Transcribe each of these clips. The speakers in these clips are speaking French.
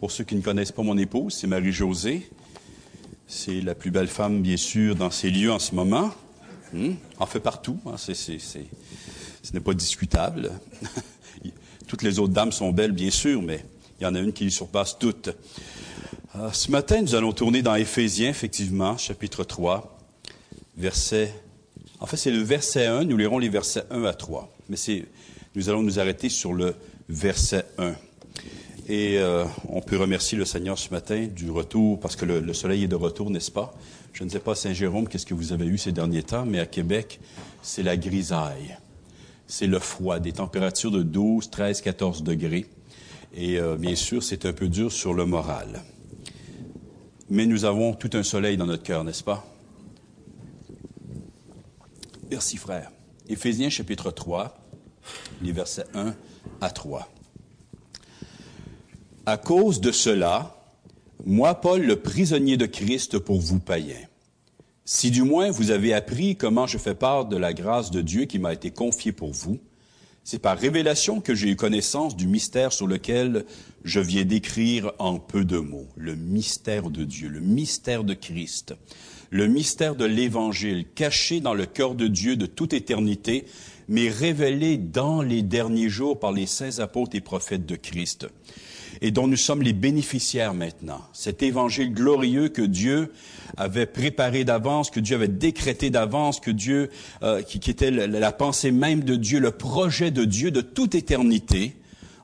Pour ceux qui ne connaissent pas mon épouse, c'est Marie-Josée. C'est la plus belle femme, bien sûr, dans ces lieux en ce moment. Hmm? En fait partout. Hein? ce n'est pas discutable. toutes les autres dames sont belles, bien sûr, mais il y en a une qui les surpasse toutes. Euh, ce matin, nous allons tourner dans Éphésiens, effectivement, chapitre 3, verset... En fait, c'est le verset 1. Nous lirons les versets 1 à 3. Mais c'est, nous allons nous arrêter sur le verset 1. Et euh, on peut remercier le Seigneur ce matin du retour, parce que le, soleil est de retour, n'est-ce pas? Je ne sais pas, Saint-Jérôme, qu'est-ce que vous avez eu ces derniers temps, mais à Québec, c'est la grisaille. C'est le froid, des températures de 12, 13, 14 degrés. Et euh, bien sûr, c'est un peu dur sur le moral. Mais nous avons tout un soleil dans notre cœur, n'est-ce pas? Merci, frère. Éphésiens chapitre 3, les versets 1 à 3. À cause de cela, moi, Paul, le prisonnier de Christ pour vous païens, si du moins vous avez appris comment je fais part de la grâce de Dieu qui m'a été confiée pour vous, c'est par révélation que j'ai eu connaissance du mystère sur lequel je viens d'écrire en peu de mots. Le mystère de Dieu, le mystère de Christ, le mystère de l'Évangile, caché dans le cœur de Dieu de toute éternité, mais révélé dans les derniers jours par les saints apôtres et prophètes de Christ et dont nous sommes les bénéficiaires maintenant. Cet évangile glorieux que Dieu avait préparé d'avance, que Dieu avait décrété d'avance, que Dieu, euh, qui, était la, pensée même de Dieu, le projet de Dieu de toute éternité,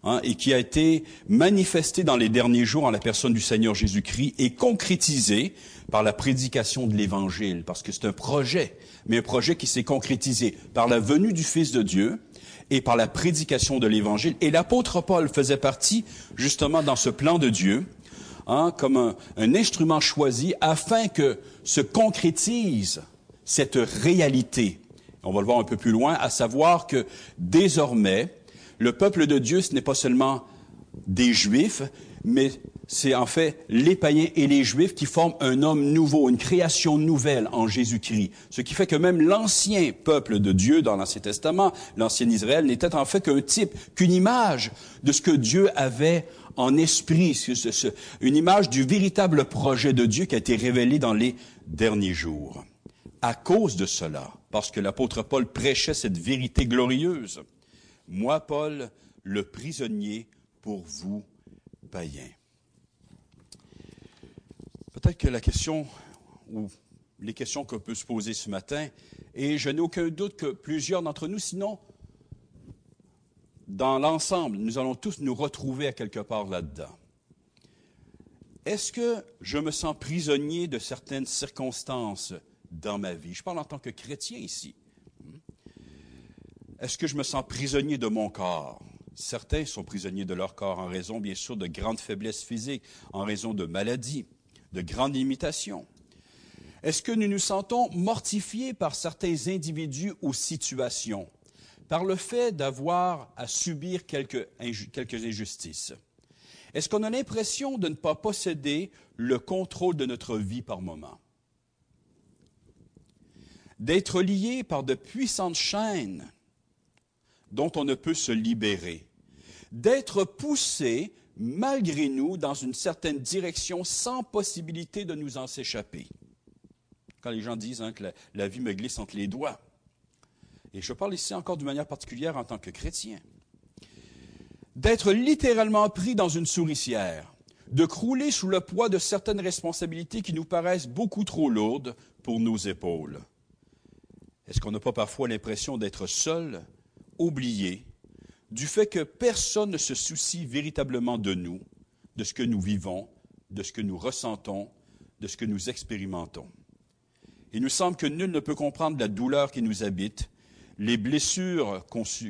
hein, et qui a été manifesté dans les derniers jours en la personne du Seigneur Jésus-Christ et concrétisé par la prédication de l'Évangile, parce que c'est un projet, mais un projet qui s'est concrétisé par la venue du Fils de Dieu, et par la prédication de l'Évangile. Et l'apôtre Paul faisait partie justement dans ce plan de Dieu, hein, comme un, un instrument choisi afin que se concrétise cette réalité. On va le voir un peu plus loin, à savoir que désormais, le peuple de Dieu, ce n'est pas seulement des Juifs, mais c'est en fait les païens et les juifs qui forment un homme nouveau, une création nouvelle en Jésus-Christ. Ce qui fait que même l'ancien peuple de Dieu dans l'Ancien Testament, l'ancien Israël, n'était en fait qu'un type, qu'une image de ce que Dieu avait en esprit, une image du véritable projet de Dieu qui a été révélé dans les derniers jours. À cause de cela, parce que l'apôtre Paul prêchait cette vérité glorieuse, moi, Paul, le prisonnier pour vous, païens. Peut-être que la question ou les questions qu'on peut se poser ce matin, et je n'ai aucun doute que plusieurs d'entre nous, sinon, dans l'ensemble, nous allons tous nous retrouver à quelque part là-dedans. Est-ce que je me sens prisonnier de certaines circonstances dans ma vie? Je parle en tant que chrétien ici. Est-ce que je me sens prisonnier de mon corps? Certains sont prisonniers de leur corps en raison, bien sûr, de grandes faiblesses physiques, en raison de maladies, de grandes limitations. Est-ce que nous nous sentons mortifiés par certains individus ou situations, par le fait d'avoir à subir quelques, injustices? Est-ce qu'on a l'impression de ne pas posséder le contrôle de notre vie par moment? D'être lié par de puissantes chaînes dont on ne peut se libérer, d'être poussé malgré nous dans une certaine direction sans possibilité de nous en s'échapper. Quand les gens disent hein, que la, vie me glisse entre les doigts, et je parle ici encore d'une manière particulière en tant que chrétien, d'être littéralement pris dans une souricière, de crouler sous le poids de certaines responsabilités qui nous paraissent beaucoup trop lourdes pour nos épaules. Est-ce qu'on n'a pas parfois l'impression d'être seul oublié du fait que personne ne se soucie véritablement de nous, de ce que nous vivons, de ce que nous ressentons, de ce que nous expérimentons. Il nous semble que nul ne peut comprendre la douleur qui nous habite, les blessures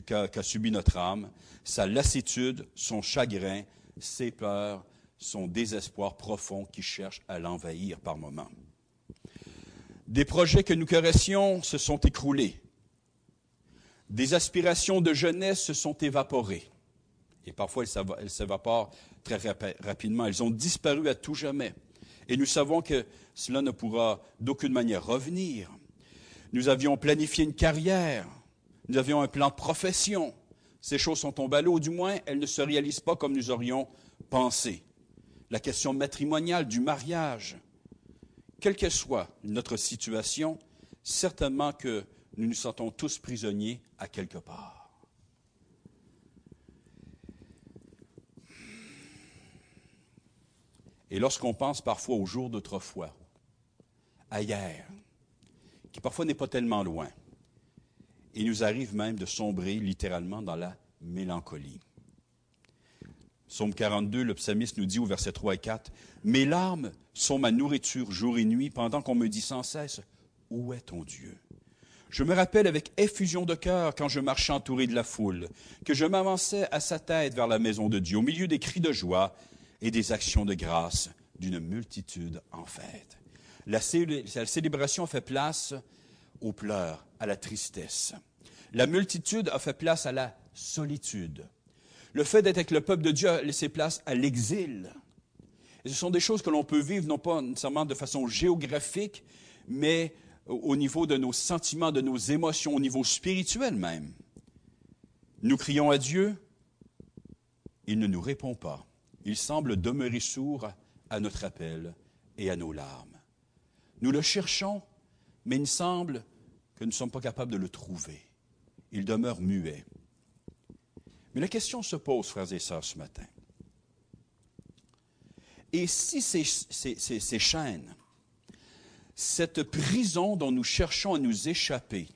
qu'a subies notre âme, sa lassitude, son chagrin, ses peurs, son désespoir profond qui cherche à l'envahir par moments. Des projets que nous caressions se sont écroulés. Des aspirations de jeunesse se sont évaporées. Et parfois, elles s'évaporent très rapidement. Elles ont disparu à tout jamais. Et nous savons que cela ne pourra d'aucune manière revenir. Nous avions planifié une carrière. Nous avions un plan de profession. Ces choses sont tombées à l'eau, du moins, elles ne se réalisent pas comme nous aurions pensé. la question matrimoniale, du mariage. Quelle que soit notre situation, certainement que nous nous sentons tous prisonniers à quelque part. Et lorsqu'on pense parfois au jour d'autrefois, à hier, qui parfois n'est pas tellement loin, il nous arrive même de sombrer littéralement dans la mélancolie. Psaume 42, le psalmiste nous dit au verset 3 et 4, Mes larmes sont ma nourriture jour et nuit pendant qu'on me dit sans cesse, Où est ton Dieu? Je me rappelle avec effusion de cœur quand je marchais entouré de la foule, que je m'avançais à sa tête vers la maison de Dieu, au milieu des cris de joie et des actions de grâce d'une multitude en fête. La, célébration fait place aux pleurs, à la tristesse. La multitude a fait place à la solitude. Le fait d'être avec le peuple de Dieu a laissé place à l'exil. Ce sont des choses que l'on peut vivre non pas nécessairement de façon géographique, mais au niveau de nos sentiments, de nos émotions, au niveau spirituel même. Nous crions à Dieu, il ne nous répond pas. Il semble demeurer sourd à notre appel et à nos larmes. Nous le cherchons, mais il semble que nous ne sommes pas capables de le trouver. Il demeure muet. Mais la question se pose, frères et sœurs, ce matin. Et si ces, ces, chaînes, cette prison dont nous cherchons à nous échapper,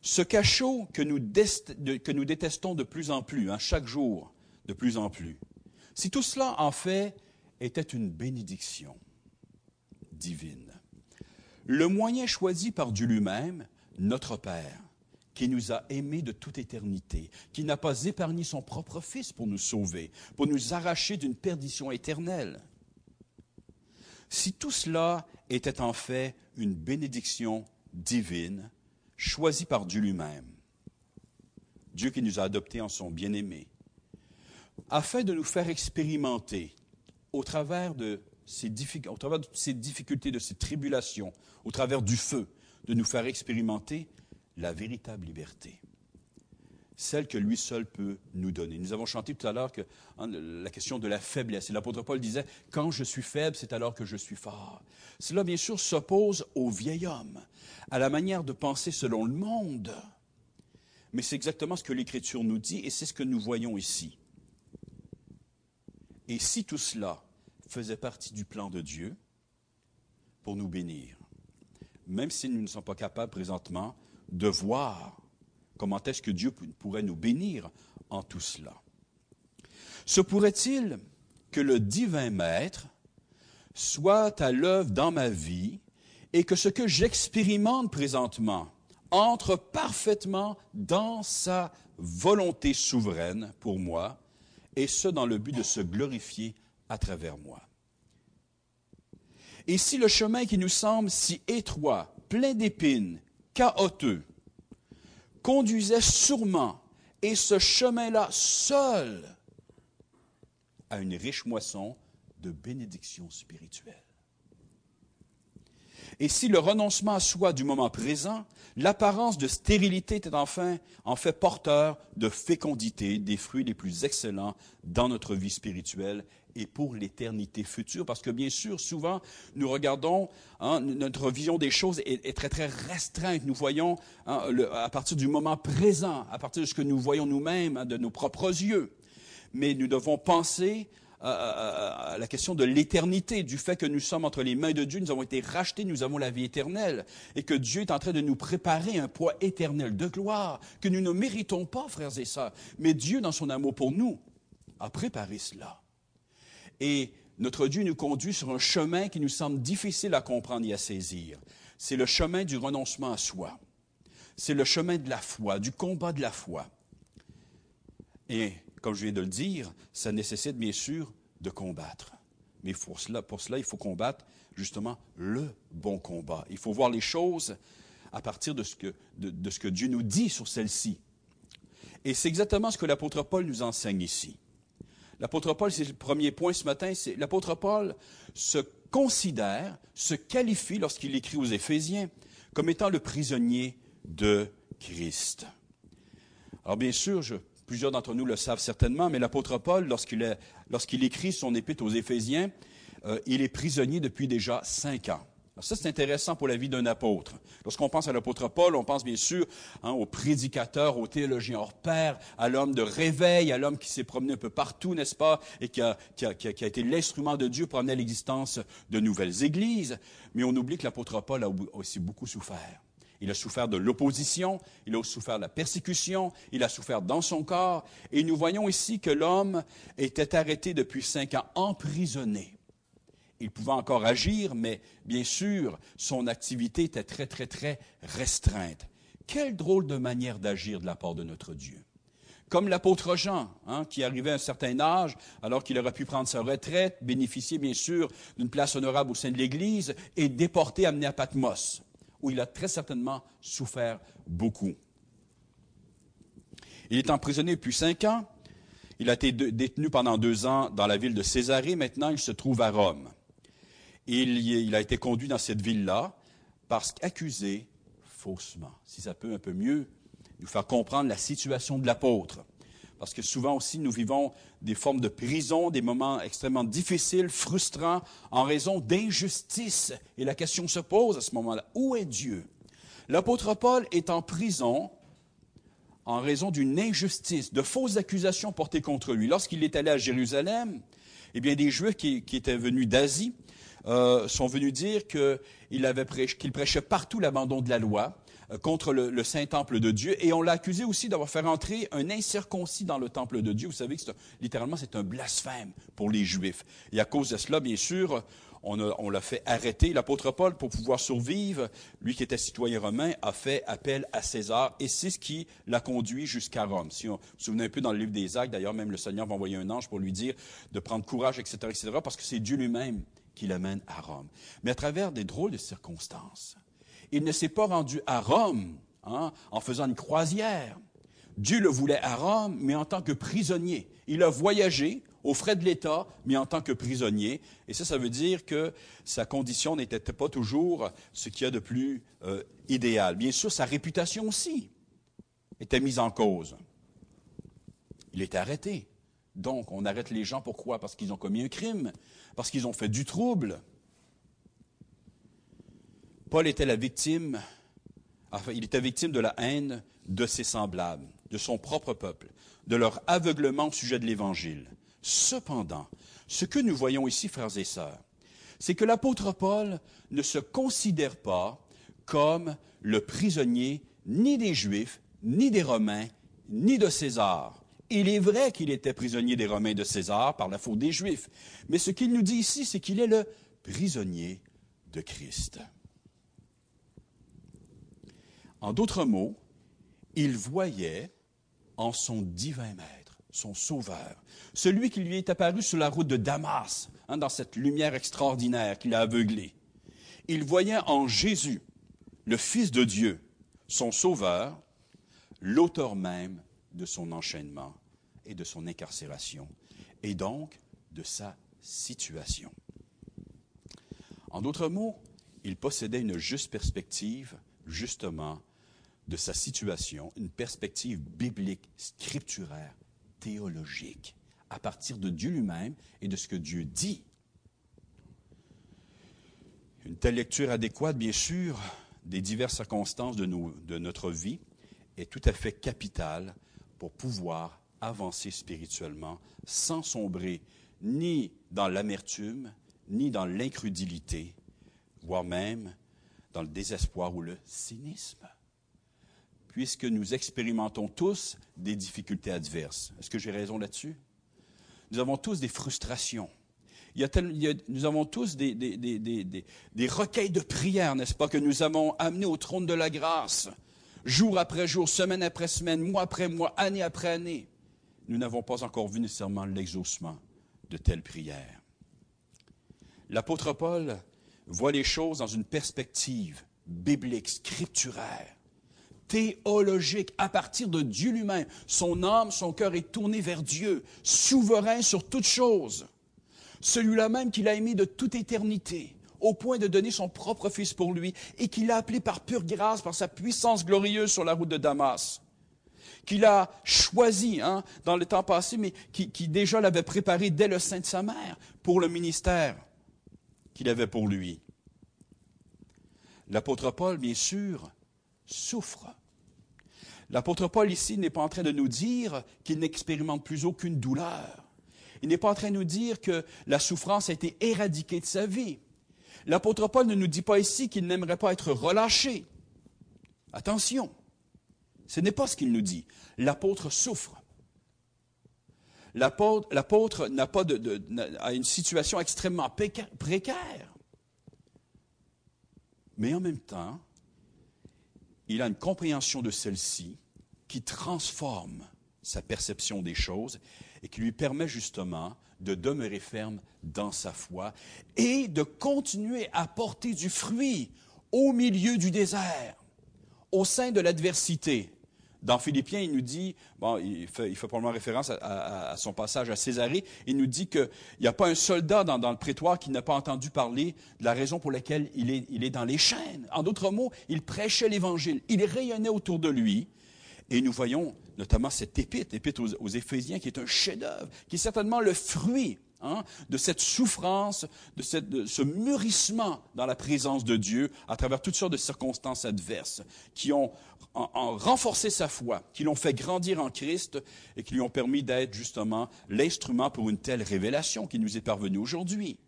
ce cachot que nous, détestons de plus en plus, hein, chaque jour, de plus en plus, si tout cela, en fait, était une bénédiction divine, le moyen choisi par Dieu lui-même, notre Père, qui nous a aimés de toute éternité, qui n'a pas épargné son propre Fils pour nous sauver, pour nous arracher d'une perdition éternelle. Si tout cela était en fait une bénédiction divine, choisie par Dieu lui-même, Dieu qui nous a adoptés en son bien-aimé, afin de nous faire expérimenter au travers de ces, ces difficultés, de ces tribulations, au travers du feu, de nous faire expérimenter la véritable liberté, celle que lui seul peut nous donner. Nous avons chanté tout à l'heure que hein, la question de la faiblesse. Et l'apôtre Paul disait, quand je suis faible, c'est alors que je suis fort. Cela, bien sûr, s'oppose au vieil homme, à la manière de penser selon le monde. Mais c'est exactement ce que l'Écriture nous dit et c'est ce que nous voyons ici. Et si tout cela faisait partie du plan de Dieu pour nous bénir, même si nous ne sommes pas capables présentement de voir comment est-ce que Dieu pourrait nous bénir en tout cela. Se pourrait-il que le divin maître soit à l'œuvre dans ma vie et que ce que j'expérimente présentement entre parfaitement dans sa volonté souveraine pour moi, et ce dans le but de se glorifier à travers moi? Et si le chemin qui nous semble si étroit, plein d'épines, chaotique, conduisait sûrement, et ce chemin-là seul, à une riche moisson de bénédictions spirituelles. Et si le renoncement à soi du moment présent, l'apparence de stérilité était enfin en fait porteur de fécondité, des fruits les plus excellents dans notre vie spirituelle et pour l'éternité future, parce que bien sûr, souvent, nous regardons, hein, notre vision des choses est, très très restreinte. Nous voyons hein, à partir du moment présent, à partir de ce que nous voyons nous-mêmes, hein, de nos propres yeux. Mais nous devons penser à, la question de l'éternité, du fait que nous sommes entre les mains de Dieu, nous avons été rachetés, nous avons la vie éternelle, et que Dieu est en train de nous préparer un poids éternel de gloire que nous ne méritons pas, frères et sœurs. Mais Dieu, dans son amour pour nous, a préparé cela. Et notre Dieu nous conduit sur un chemin qui nous semble difficile à comprendre et à saisir. C'est le chemin du renoncement à soi. C'est le chemin de la foi, du combat de la foi. Et comme je viens de le dire, ça nécessite bien sûr de combattre. Mais pour cela, il faut combattre justement le bon combat. Il faut voir les choses à partir de ce que, de, ce que Dieu nous dit sur celle-ci. Et c'est exactement ce que l'apôtre Paul nous enseigne ici. L'apôtre Paul, c'est le premier point ce matin, c'est l'apôtre Paul se considère, se qualifie lorsqu'il écrit aux Éphésiens comme étant le prisonnier de Christ. Alors bien sûr, Plusieurs d'entre nous le savent certainement, mais l'apôtre Paul, lorsqu'il écrit son épître aux Éphésiens, euh, il est prisonnier depuis déjà cinq ans. Alors ça, c'est intéressant pour la vie d'un apôtre. Lorsqu'on pense à l'apôtre Paul, on pense bien sûr hein, au prédicateur, au théologien hors pair, à l'homme de réveil, à l'homme qui s'est promené un peu partout, n'est-ce pas, et qui a, été l'instrument de Dieu pour amener à l'existence de nouvelles églises. Mais on oublie que l'apôtre Paul a aussi beaucoup souffert. Il a souffert de l'opposition, il a souffert de la persécution, il a souffert dans son corps. Et nous voyons ici que l'homme était arrêté depuis cinq ans, emprisonné. Il pouvait encore agir, mais bien sûr, son activité était très, très, très restreinte. Quelle drôle de manière d'agir de la part de notre Dieu. Comme l'apôtre Jean, hein, qui arrivait à un certain âge, alors qu'il aurait pu prendre sa retraite, bénéficier bien sûr d'une place honorable au sein de l'Église, et déporté, amené à Patmos, où il a très certainement souffert beaucoup. Il est emprisonné depuis cinq ans. Il a été détenu pendant deux ans dans la ville de Césarée. Maintenant, il se trouve à Rome. Il, a été conduit dans cette ville-là parce qu'accusé faussement. Si ça peut un peu mieux nous faire comprendre la situation de l'apôtre. Parce que souvent aussi, nous vivons des formes de prison, des moments extrêmement difficiles, frustrants, en raison d'injustice. Et la question se pose à ce moment-là, où est Dieu? L'apôtre Paul est en prison en raison d'une injustice, de fausses accusations portées contre lui. Lorsqu'il est allé à Jérusalem, eh bien, des Juifs qui étaient venus d'Asie euh, sont venus dire qu'il prêchait partout l'abandon de la loi euh, contre le, Saint-Temple de Dieu. Et on l'a accusé aussi d'avoir fait entrer un incirconcis dans le Temple de Dieu. Vous savez que littéralement, c'est un blasphème pour les Juifs. Et à cause de cela, bien sûr, on, on l'a fait arrêter. L'apôtre Paul, pour pouvoir survivre, lui qui était citoyen romain, a fait appel à César. Et c'est ce qui l'a conduit jusqu'à Rome. Si on vous souvenez un peu dans le livre des Actes, d'ailleurs, même le Seigneur va envoyer un ange pour lui dire de prendre courage, etc., etc., parce que c'est Dieu lui-même qui l'amène à Rome. Mais à travers des drôles de circonstances. Il ne s'est pas rendu à Rome hein, en faisant une croisière. Dieu le voulait à Rome, mais en tant que prisonnier. Il a voyagé aux frais de l'État, mais en tant que prisonnier. Et ça, ça veut dire que sa condition n'était pas toujours ce qu'il y a de plus euh, idéal. Bien sûr, sa réputation aussi était mise en cause. Il était arrêté. Donc, on arrête les gens pourquoi? Parce qu'ils ont commis un crime, parce qu'ils ont fait du trouble. Paul était la victime, enfin, il était victime de la haine de ses semblables, de son propre peuple, de leur aveuglement au sujet de l'Évangile. Cependant, ce que nous voyons ici, frères et sœurs, c'est que l'apôtre Paul ne se considère pas comme le prisonnier ni des Juifs, ni des Romains, ni de César. Il est vrai qu'il était prisonnier des Romains de César par la faute des Juifs, mais ce qu'il nous dit ici, c'est qu'il est le prisonnier de Christ. En d'autres mots, il voyait en son divin maître, son sauveur, celui qui lui est apparu sur la route de Damas, hein, dans cette lumière extraordinaire qui l'a aveuglé. Il voyait en Jésus, le Fils de Dieu, son sauveur, l'auteur même de son enchaînement et de son incarcération, et donc de sa situation. En d'autres mots, il possédait une juste perspective, justement, de sa situation, une perspective biblique, scripturaire, théologique, à partir de Dieu lui-même et de ce que Dieu dit. Une telle lecture adéquate, bien sûr, des diverses circonstances de, notre vie est tout à fait capitale pour pouvoir avancer spirituellement sans sombrer ni dans l'amertume, ni dans l'incrédulité, voire même dans le désespoir ou le cynisme, puisque nous expérimentons tous des difficultés adverses. Est-ce que j'ai raison là-dessus? Nous avons tous des frustrations. Nous avons tous des, des, recueils de prière, n'est-ce pas, que nous avons amenés au trône de la grâce jour après jour, semaine après semaine, mois après mois, année après année, nous n'avons pas encore vu nécessairement l'exaucement de telles prières. L'apôtre Paul voit les choses dans une perspective biblique, scripturaire, théologique, à partir de Dieu lui-même. Son âme, son cœur est tourné vers Dieu, souverain sur toutes choses. Celui-là même qu'il a aimé de toute éternité, au point de donner son propre Fils pour lui, et qu'il a appelé par pure grâce, par sa puissance glorieuse sur la route de Damas, qu'il a choisi hein, dans le temps passé, mais qui, qui déjà l'avait préparé dès le sein de sa mère pour le ministère qu'il avait pour lui. L'apôtre Paul, bien sûr, souffre. L'apôtre Paul ici n'est pas en train de nous dire qu'il n'expérimente plus aucune douleur. Il n'est pas en train de nous dire que la souffrance a été éradiquée de sa vie. L'apôtre Paul ne nous dit pas ici qu'il n'aimerait pas être relâché. Attention, ce n'est pas ce qu'il nous dit. L'apôtre souffre. L'apôtre n'a pas a une situation extrêmement précaire. Mais en même temps, il a une compréhension de celle-ci qui transforme sa perception des choses et qui lui permet justement de demeurer ferme dans sa foi et de continuer à porter du fruit au milieu du désert, au sein de l'adversité. Dans Philippiens, il nous dit, bon, il fait, probablement référence à, son passage à Césarée, il nous dit qu'il n'y a pas un soldat dans, le prétoire qui n'a pas entendu parler de la raison pour laquelle il est dans les chaînes. En d'autres mots, il prêchait l'Évangile, il rayonnait autour de lui, et nous voyons notamment cette épître, l'épître aux, Éphésiens, qui est un chef-d'œuvre, qui est certainement le fruit hein, de cette souffrance, de, ce mûrissement dans la présence de Dieu à travers toutes sortes de circonstances adverses, qui ont renforcé sa foi, qui l'ont fait grandir en Christ et qui lui ont permis d'être justement l'instrument pour une telle révélation qui nous est parvenue aujourd'hui.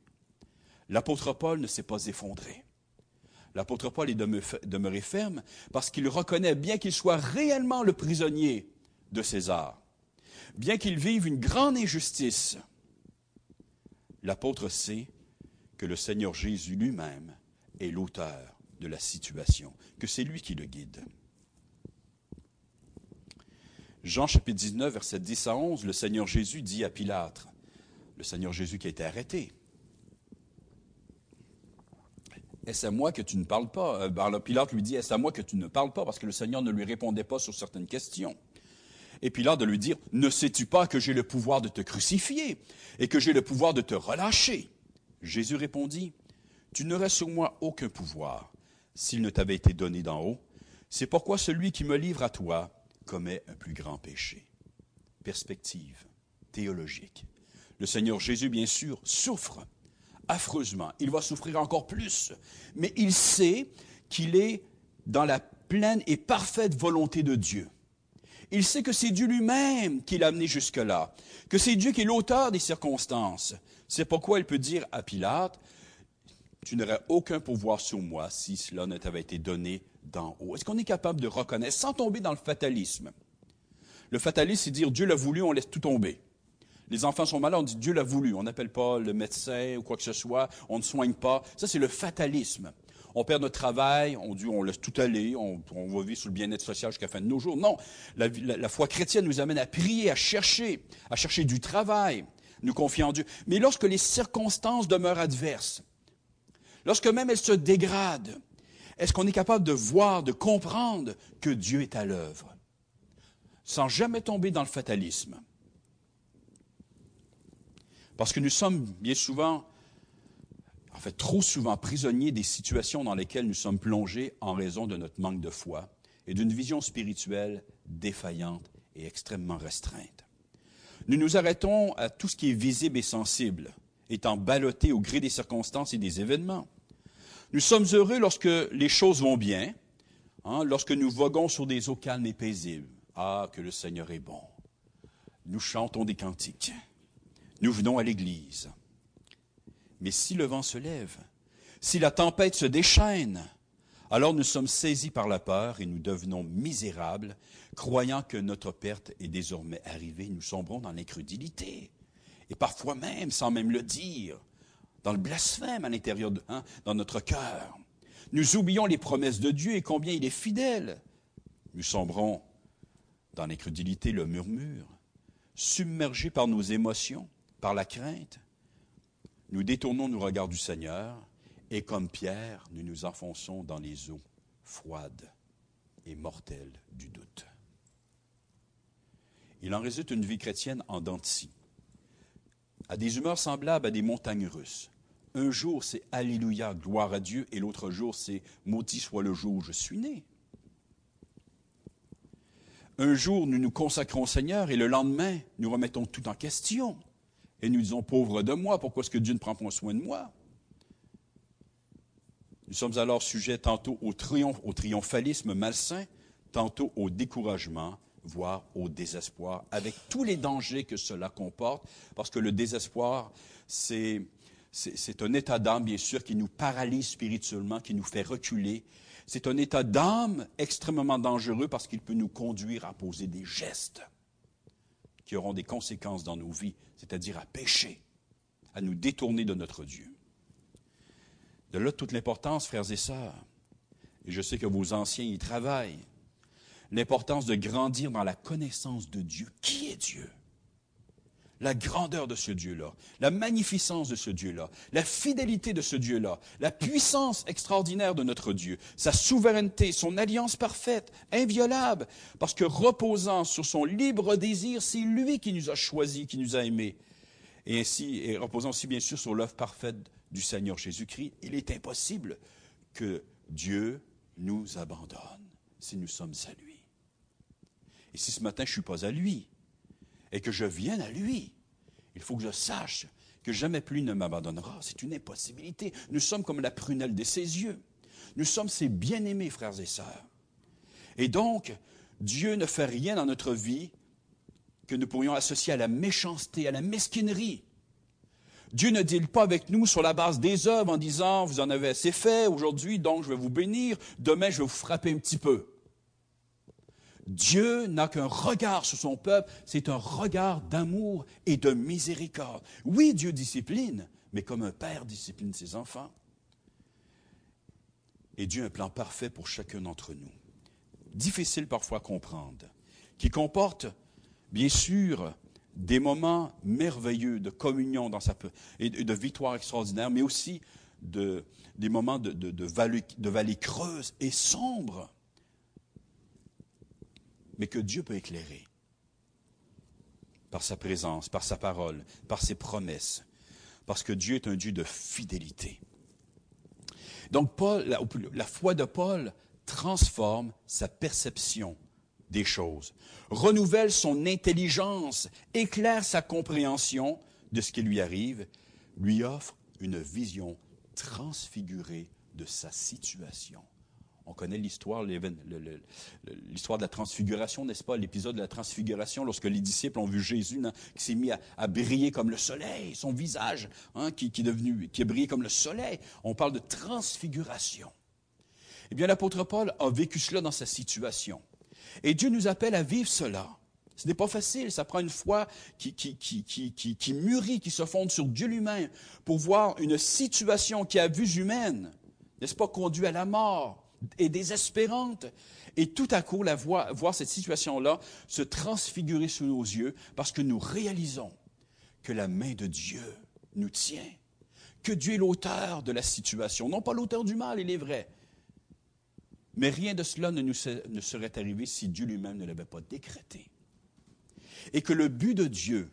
L'apôtre Paul ne s'est pas effondré. L'apôtre Paul est demeuré ferme parce qu'il reconnaît, bien qu'il soit réellement le prisonnier de César, bien qu'il vive une grande injustice, l'apôtre sait que le Seigneur Jésus lui-même est l'auteur de la situation, que c'est lui qui le guide. Jean chapitre 19, verset 10 à 11, le Seigneur Jésus dit à Pilate, le Seigneur Jésus qui a été arrêté, Est-ce à moi que tu ne parles pas? Euh, alors Pilate lui dit, est-ce à moi que tu ne parles pas? Parce que le Seigneur ne lui répondait pas sur certaines questions. Et Pilate de lui dire, ne sais-tu pas que j'ai le pouvoir de te crucifier et que j'ai le pouvoir de te relâcher? Jésus répondit, tu n'aurais sur moi aucun pouvoir s'il ne t'avait été donné d'en haut. C'est pourquoi celui qui me livre à toi commet un plus grand péché. Perspective théologique. Le Seigneur Jésus, bien sûr, souffre affreusement. Il va souffrir encore plus. Mais il sait qu'il est dans la pleine et parfaite volonté de Dieu. Il sait que c'est Dieu lui-même qui l'a amené jusque-là, que c'est Dieu qui est l'auteur des circonstances. C'est pourquoi il peut dire à Pilate, tu n'aurais aucun pouvoir sur moi si cela ne t'avait été donné d'en haut. Est-ce qu'on est capable de reconnaître, sans tomber dans le fatalisme? Le fatalisme, c'est dire Dieu l'a voulu, on laisse tout tomber. Les enfants sont malades, on dit Dieu l'a voulu. On n'appelle pas le médecin ou quoi que ce soit. On ne soigne pas. Ça, c'est le fatalisme. On perd notre travail, on dit on laisse tout aller, on, va vivre sous le bien-être social jusqu'à la fin de nos jours. Non, la, foi chrétienne nous amène à prier, à chercher, à chercher du travail, nous confier en Dieu. Mais lorsque les circonstances demeurent adverses, lorsque même elles se dégradent, est-ce qu'on est capable de voir, de comprendre que Dieu est à l'œuvre, sans jamais tomber dans le fatalisme? Parce que nous sommes bien souvent, en fait trop souvent, prisonniers des situations dans lesquelles nous sommes plongés en raison de notre manque de foi et d'une vision spirituelle défaillante et extrêmement restreinte. Nous nous arrêtons à tout ce qui est visible et sensible, étant ballottés au gré des circonstances et des événements. Nous sommes heureux lorsque les choses vont bien, hein, lorsque nous voguons sur des eaux calmes et paisibles. Ah, que le Seigneur est bon. Nous chantons des cantiques nous venons à l'Église. Mais si le vent se lève, si la tempête se déchaîne, alors nous sommes saisis par la peur et nous devenons misérables, croyant que notre perte est désormais arrivée. Nous sombrons dans l'incrédulité. Et parfois même, sans même le dire, dans le blasphème à l'intérieur de, hein, dans notre cœur. Nous oublions les promesses de Dieu et combien il est fidèle. Nous sombrons dans l'incrédulité, le murmure, submergés par nos émotions, par la crainte, nous détournons nos regards du Seigneur et comme Pierre, nous nous enfonçons dans les eaux froides et mortelles du doute. Il en résulte une vie chrétienne en dents à des humeurs semblables à des montagnes russes. Un jour, c'est Alléluia, gloire à Dieu, et l'autre jour, c'est Maudit soit le jour où je suis né. un jour, nous nous consacrons au Seigneur et le lendemain, nous remettons tout en question. Et nous disons, pauvre de moi, pourquoi est-ce que Dieu ne prend pas soin de moi? Nous sommes alors sujets tantôt au, triomphalisme malsain, tantôt au découragement, voire au désespoir, avec tous les dangers que cela comporte, parce que le désespoir, c'est, c'est, un état d'âme, bien sûr, qui nous paralyse spirituellement, qui nous fait reculer. C'est un état d'âme extrêmement dangereux parce qu'il peut nous conduire à poser des gestes qui auront des conséquences dans nos vies, c'est-à-dire à pécher, à nous détourner de notre Dieu. De là toute l'importance, frères et sœurs, et je sais que vos anciens y travaillent, l'importance de grandir dans la connaissance de Dieu. Qui est Dieu? La grandeur de ce Dieu-là, la magnificence de ce Dieu-là, la fidélité de ce Dieu-là, la puissance extraordinaire de notre Dieu, sa souveraineté, son alliance parfaite, inviolable, parce que reposant sur son libre désir, c'est lui qui nous a choisis, qui nous a aimés. Et ainsi, et reposant aussi bien sûr sur l'œuvre parfaite du Seigneur Jésus-Christ, il est impossible que Dieu nous abandonne si nous sommes à lui. Et si ce matin je ne suis pas à lui et que je vienne à lui, il faut que je sache que jamais plus il ne m'abandonnera. C'est une impossibilité. Nous sommes comme la prunelle de ses yeux. Nous sommes ses bien-aimés frères et sœurs. Et donc, Dieu ne fait rien dans notre vie que nous pourrions associer à la méchanceté, à la mesquinerie. Dieu ne deal pas avec nous sur la base des œuvres en disant, vous en avez assez fait aujourd'hui, donc je vais vous bénir, demain je vais vous frapper un petit peu. Dieu n'a qu'un regard sur son peuple, c'est un regard d'amour et de miséricorde. Oui, Dieu discipline, mais comme un père discipline ses enfants. Et Dieu a un plan parfait pour chacun d'entre nous. Difficile parfois à comprendre, qui comporte, bien sûr, des moments merveilleux de communion dans et de victoire extraordinaire, mais aussi de, des moments de, de vallée creuse et sombre, mais que Dieu peut éclairer par sa présence, par sa parole, par ses promesses, parce que Dieu est un Dieu de fidélité. Donc la foi de Paul transforme sa perception des choses, renouvelle son intelligence, éclaire sa compréhension de ce qui lui arrive, lui offre une vision transfigurée de sa situation. On connaît l'histoire, l'histoire de la transfiguration, n'est-ce pas? L'épisode de la transfiguration, lorsque les disciples ont vu Jésus qui s'est mis à, briller comme le soleil, son visage hein, qui, est devenu, qui a brillé comme le soleil. On parle de transfiguration. Eh bien, l'apôtre Paul a vécu cela dans sa situation. Et Dieu nous appelle à vivre cela. Ce n'est pas facile, ça prend une foi qui mûrit, qui se fonde sur Dieu lui-même pour voir une situation qui, à vue humaine, n'est-ce pas, conduit à la mort et désespérante. Et tout à coup, la voir, cette situation-là se transfigurer sous nos yeux parce que nous réalisons que la main de Dieu nous tient, que Dieu est l'auteur de la situation, non pas l'auteur du mal, il est vrai, mais rien de cela ne nous ne serait arrivé si Dieu lui-même ne l'avait pas décrété. Et que le but de Dieu,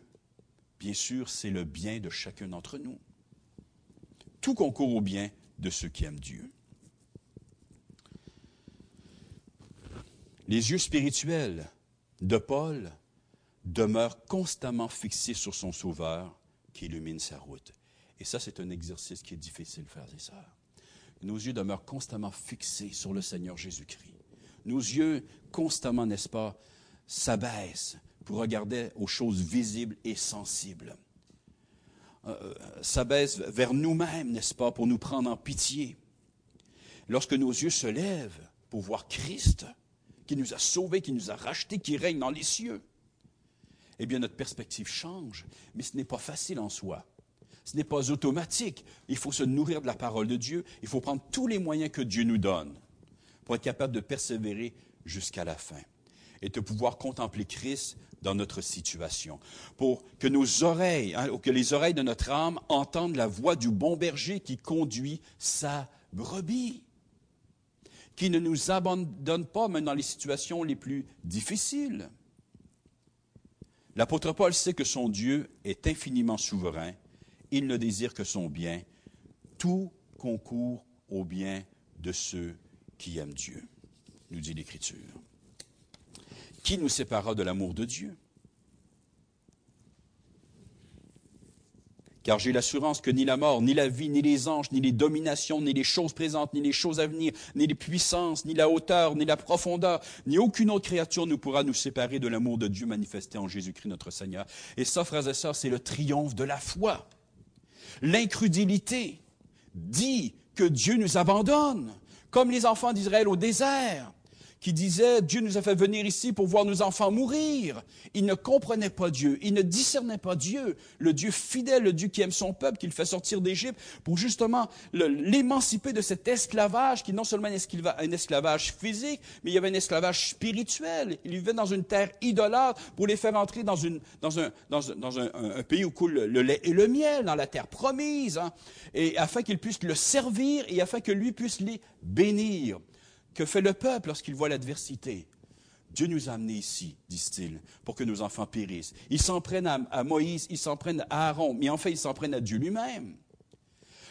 bien sûr, c'est le bien de chacun d'entre nous. Tout concourt au bien de ceux qui aiment Dieu. Les yeux spirituels de Paul demeurent constamment fixés sur son Sauveur qui illumine sa route. Et ça, c'est un exercice qui est difficile, frères et sœurs nos yeux demeurent constamment fixés sur le Seigneur Jésus-Christ. Nos yeux, constamment, n'est-ce pas, s'abaissent pour regarder aux choses visibles et sensibles. Euh, euh, s'abaissent vers nous-mêmes, n'est-ce pas, pour nous prendre en pitié. Lorsque nos yeux se lèvent pour voir Christ, qui nous a sauvés, qui nous a rachetés, qui règne dans les cieux, eh bien notre perspective change, mais ce n'est pas facile en soi. Ce n'est pas automatique. Il faut se nourrir de la parole de Dieu. Il faut prendre tous les moyens que Dieu nous donne pour être capable de persévérer jusqu'à la fin et de pouvoir contempler Christ dans notre situation. Pour que nos oreilles, hein, que les oreilles de notre âme entendent la voix du bon berger qui conduit sa brebis, qui ne nous abandonne pas même dans les situations les plus difficiles. L'apôtre Paul sait que son Dieu est infiniment souverain il ne désire que son bien. Tout concourt au bien de ceux qui aiment Dieu, nous dit l'Écriture. Qui nous séparera de l'amour de Dieu? Car j'ai l'assurance que ni la mort, ni la vie, ni les anges, ni les dominations, ni les choses présentes, ni les choses à venir, ni les puissances, ni la hauteur, ni la profondeur, ni aucune autre créature ne pourra nous séparer de l'amour de Dieu manifesté en Jésus-Christ notre Seigneur. Et ça, frères et sœurs, c'est le triomphe de la foi. L'incrédulité dit que Dieu nous abandonne, comme les enfants d'Israël au désert qui disait, Dieu nous a fait venir ici pour voir nos enfants mourir. Il ne comprenait pas Dieu, il ne discernait pas Dieu, le Dieu fidèle, le Dieu qui aime son peuple, qui le fait sortir d'Égypte, pour justement l'émanciper de cet esclavage qui non seulement un esclavage physique, mais il y avait un esclavage spirituel. Il vivait dans une terre idolâtre pour les faire entrer dans, un, pays où coule le lait et le miel, dans la terre promise, hein, et afin qu'ils puissent le servir et afin que lui puisse les bénir. Que fait le peuple lorsqu'il voit l'adversité? Dieu nous a amenés ici, disent-ils, pour que nos enfants périssent. Ils s'en prennent à, Moïse, ils s'en prennent à Aaron, mais en fait, ils s'en prennent à Dieu lui-même.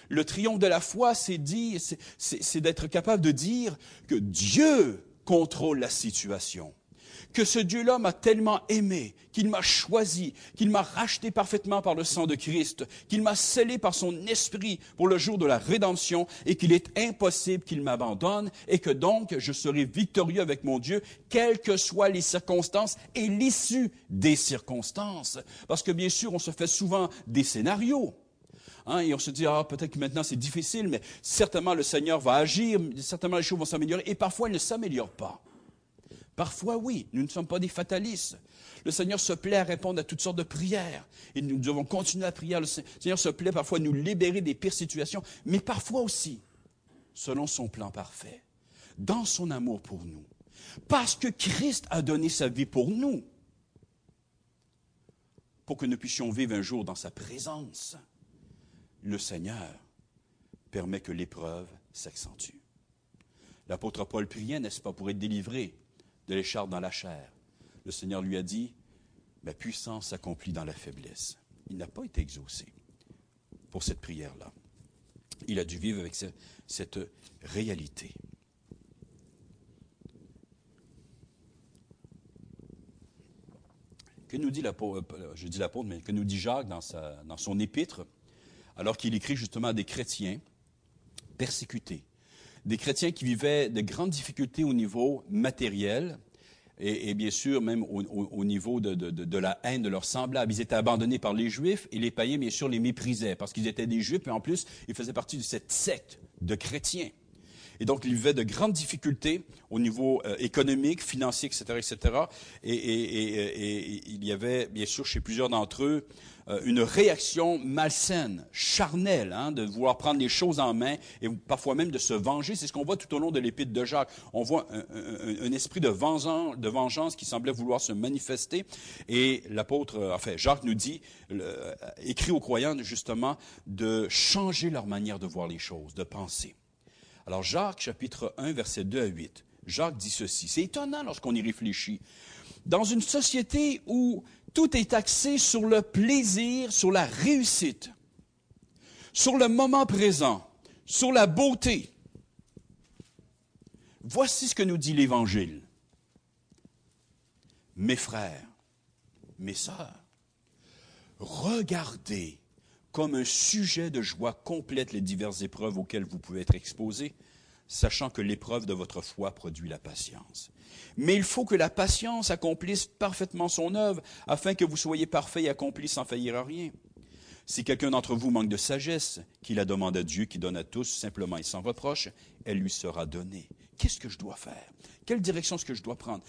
Le triomphe de la foi, c'est c'est d'être capable de dire que Dieu contrôle la situation que ce Dieu-là m'a tellement aimé, qu'il m'a choisi, qu'il m'a racheté parfaitement par le sang de Christ, qu'il m'a scellé par son esprit pour le jour de la rédemption et qu'il est impossible qu'il m'abandonne et que donc je serai victorieux avec mon Dieu, quelles que soient les circonstances et l'issue des circonstances. Parce que bien sûr, on se fait souvent des scénarios. Hein, et on se dit, ah, peut-être que maintenant c'est difficile, mais certainement le Seigneur va agir, certainement les choses vont s'améliorer, et parfois elles ne s'améliorent pas. Parfois, oui, nous ne sommes pas des fatalistes. Le Seigneur se plaît à répondre à toutes sortes de prières. Et nous devons continuer à prier. Le Seigneur se plaît parfois à nous libérer des pires situations, mais parfois aussi, selon son plan parfait, dans son amour pour nous. Parce que Christ a donné sa vie pour nous, pour que nous puissions vivre un jour dans sa présence. Le Seigneur permet que l'épreuve s'accentue. L'apôtre Paul priait, n'est-ce pas, pour être délivré de l'écharpe dans la chair. Le Seigneur lui a dit, ma puissance s'accomplit dans la faiblesse. Il n'a pas été exaucé pour cette prière-là. Il a dû vivre avec cette réalité. Que nous dit euh, je dis mais que nous dit Jacques dans, dans son épître, alors qu'il écrit justement à des chrétiens persécutés, des chrétiens qui vivaient de grandes difficultés au niveau matériel et, bien sûr même au, niveau de, de, la haine de leurs semblables. Ils étaient abandonnés par les Juifs et les païens, bien sûr, les méprisaient parce qu'ils étaient des Juifs et en plus, ils faisaient partie de cette secte de chrétiens. Et donc, ils vivaient de grandes difficultés au niveau euh, économique, financier, etc., etc. Et, il y avait, bien sûr, chez plusieurs d'entre eux, euh, une réaction malsaine, charnelle, hein, de vouloir prendre les choses en main et parfois même de se venger. C'est ce qu'on voit tout au long de l'épître de Jacques. On voit un, esprit de vengeance, de vengeance qui semblait vouloir se manifester. Et l'apôtre, euh, enfin, Jacques nous dit, écrit aux croyants justement de changer leur manière de voir les choses, de penser. Alors Jacques chapitre 1 verset 2 à 8. Jacques dit ceci. C'est étonnant lorsqu'on y réfléchit. Dans une société où tout est axé sur le plaisir, sur la réussite, sur le moment présent, sur la beauté, voici ce que nous dit l'Évangile. Mes frères, mes sœurs, regardez comme un sujet de joie complète les diverses épreuves auxquelles vous pouvez être exposés, sachant que l'épreuve de votre foi produit la patience. Mais il faut que la patience accomplisse parfaitement son œuvre, afin que vous soyez parfaits et accomplis sans faillir à rien. Si quelqu'un d'entre vous manque de sagesse, qu'il la demande à Dieu qui donne à tous simplement et sans reproche, elle lui sera donnée. Qu'est-ce que je dois faire? Quelle direction est-ce que je dois prendre?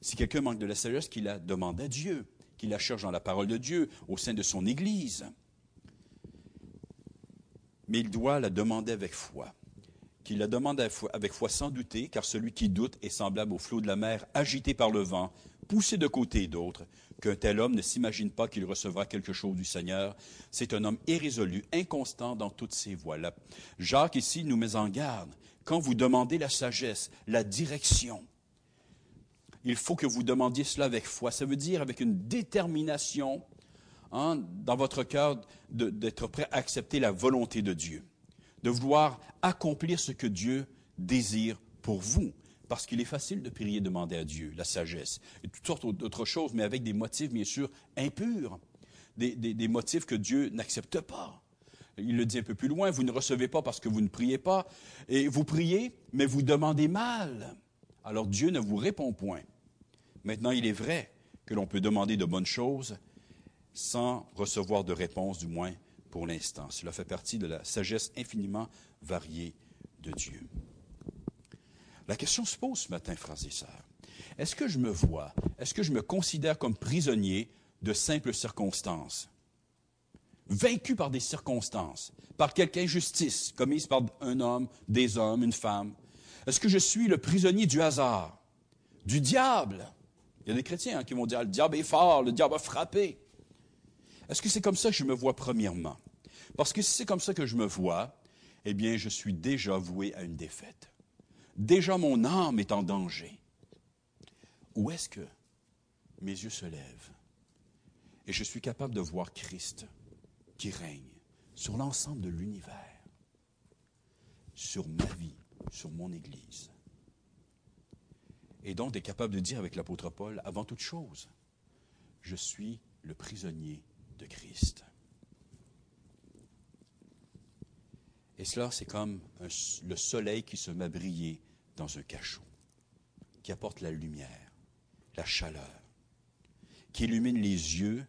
Si quelqu'un manque de la sagesse, qu'il la demande à Dieu, qu'il la cherche dans la parole de Dieu, au sein de son Église mais il doit la demander avec foi. Qu'il la demande avec foi sans douter, car celui qui doute est semblable au flot de la mer agité par le vent, poussé de côté et d'autre. Qu'un tel homme ne s'imagine pas qu'il recevra quelque chose du Seigneur. C'est un homme irrésolu, inconstant dans toutes ses voies. Jacques ici nous met en garde. Quand vous demandez la sagesse, la direction, il faut que vous demandiez cela avec foi. Ça veut dire avec une détermination Hein, dans votre cœur d'être prêt à accepter la volonté de Dieu, de vouloir accomplir ce que Dieu désire pour vous. Parce qu'il est facile de prier et demander à Dieu la sagesse et toutes sortes d'autres choses, mais avec des motifs, bien sûr, impurs, des, des motifs que Dieu n'accepte pas. Il le dit un peu plus loin, vous ne recevez pas parce que vous ne priez pas, et vous priez, mais vous demandez mal. Alors Dieu ne vous répond point. Maintenant, il est vrai que l'on peut demander de bonnes choses sans recevoir de réponse, du moins pour l'instant. Cela fait partie de la sagesse infiniment variée de Dieu. La question se pose ce matin, frères. Est-ce que je me vois, est-ce que je me considère comme prisonnier de simples circonstances? Vaincu par des circonstances, par quelque injustice commise par un homme, des hommes, une femme? Est-ce que je suis le prisonnier du hasard, du diable? Il y a des chrétiens hein, qui vont dire, le diable est fort, le diable a frappé. Est-ce que c'est comme ça que je me vois premièrement? Parce que si c'est comme ça que je me vois, eh bien, je suis déjà voué à une défaite. Déjà, mon âme est en danger. Où est-ce que mes yeux se lèvent? Et je suis capable de voir Christ qui règne sur l'ensemble de l'univers, sur ma vie, sur mon Église. Et donc d'être capable de dire avec l'apôtre Paul, avant toute chose, je suis le prisonnier de Christ. Et cela, c'est comme le soleil qui se met à briller dans un cachot, qui apporte la lumière, la chaleur, qui illumine les yeux,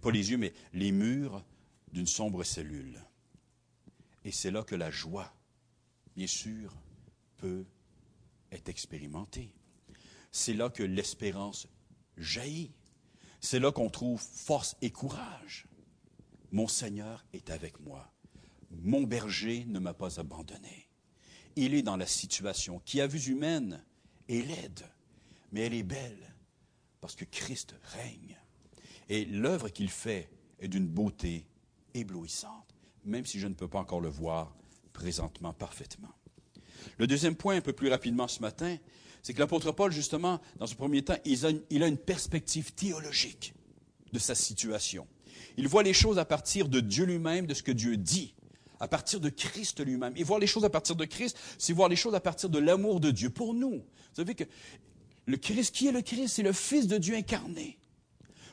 pas les yeux, mais les murs d'une sombre cellule. Et c'est là que la joie, bien sûr, peut être expérimentée. C'est là que l'espérance jaillit. C'est là qu'on trouve force et courage. Mon Seigneur est avec moi. Mon berger ne m'a pas abandonné. Il est dans la situation qui, à vue humaine, est laide, mais elle est belle parce que Christ règne. Et l'œuvre qu'il fait est d'une beauté éblouissante, même si je ne peux pas encore le voir présentement parfaitement. Le deuxième point, un peu plus rapidement ce matin, c'est que l'apôtre Paul, justement, dans ce premier temps, il a, une, il a une perspective théologique de sa situation. Il voit les choses à partir de Dieu lui-même, de ce que Dieu dit, à partir de Christ lui-même. Et voir les choses à partir de Christ, c'est voir les choses à partir de l'amour de Dieu pour nous. Vous savez que le Christ, qui est le Christ? C'est le Fils de Dieu incarné.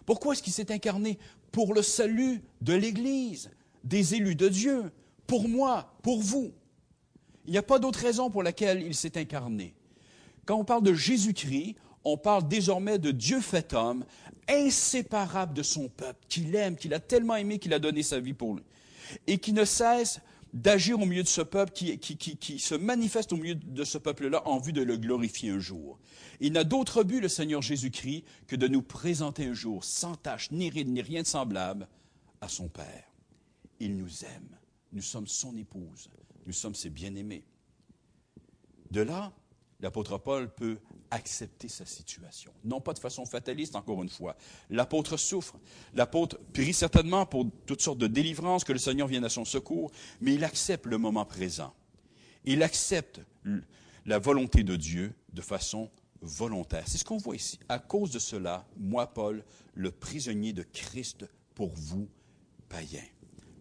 Pourquoi est-ce qu'il s'est incarné? Pour le salut de l'Église, des élus de Dieu, pour moi, pour vous. Il n'y a pas d'autre raison pour laquelle il s'est incarné. Quand on parle de Jésus-Christ, on parle désormais de Dieu fait homme, inséparable de son peuple, qu'il aime, qu'il a tellement aimé qu'il a donné sa vie pour lui, et qui ne cesse d'agir au milieu de ce peuple, qui, se manifeste au milieu de ce peuple-là en vue de le glorifier un jour. Il n'a d'autre but, le Seigneur Jésus-Christ, que de nous présenter un jour, sans tache, ni ride, ni rien de semblable, à son Père. Il nous aime. Nous sommes son épouse. Nous sommes ses bien-aimés. De là, l'apôtre Paul peut accepter sa situation. Non pas de façon fataliste, encore une fois. L'apôtre souffre. L'apôtre prie certainement pour toutes sortes de délivrances, que le Seigneur vienne à son secours, mais il accepte le moment présent. Il accepte la volonté de Dieu de façon volontaire. C'est ce qu'on voit ici. À cause de cela, moi, Paul, le prisonnier de Christ pour vous, païens.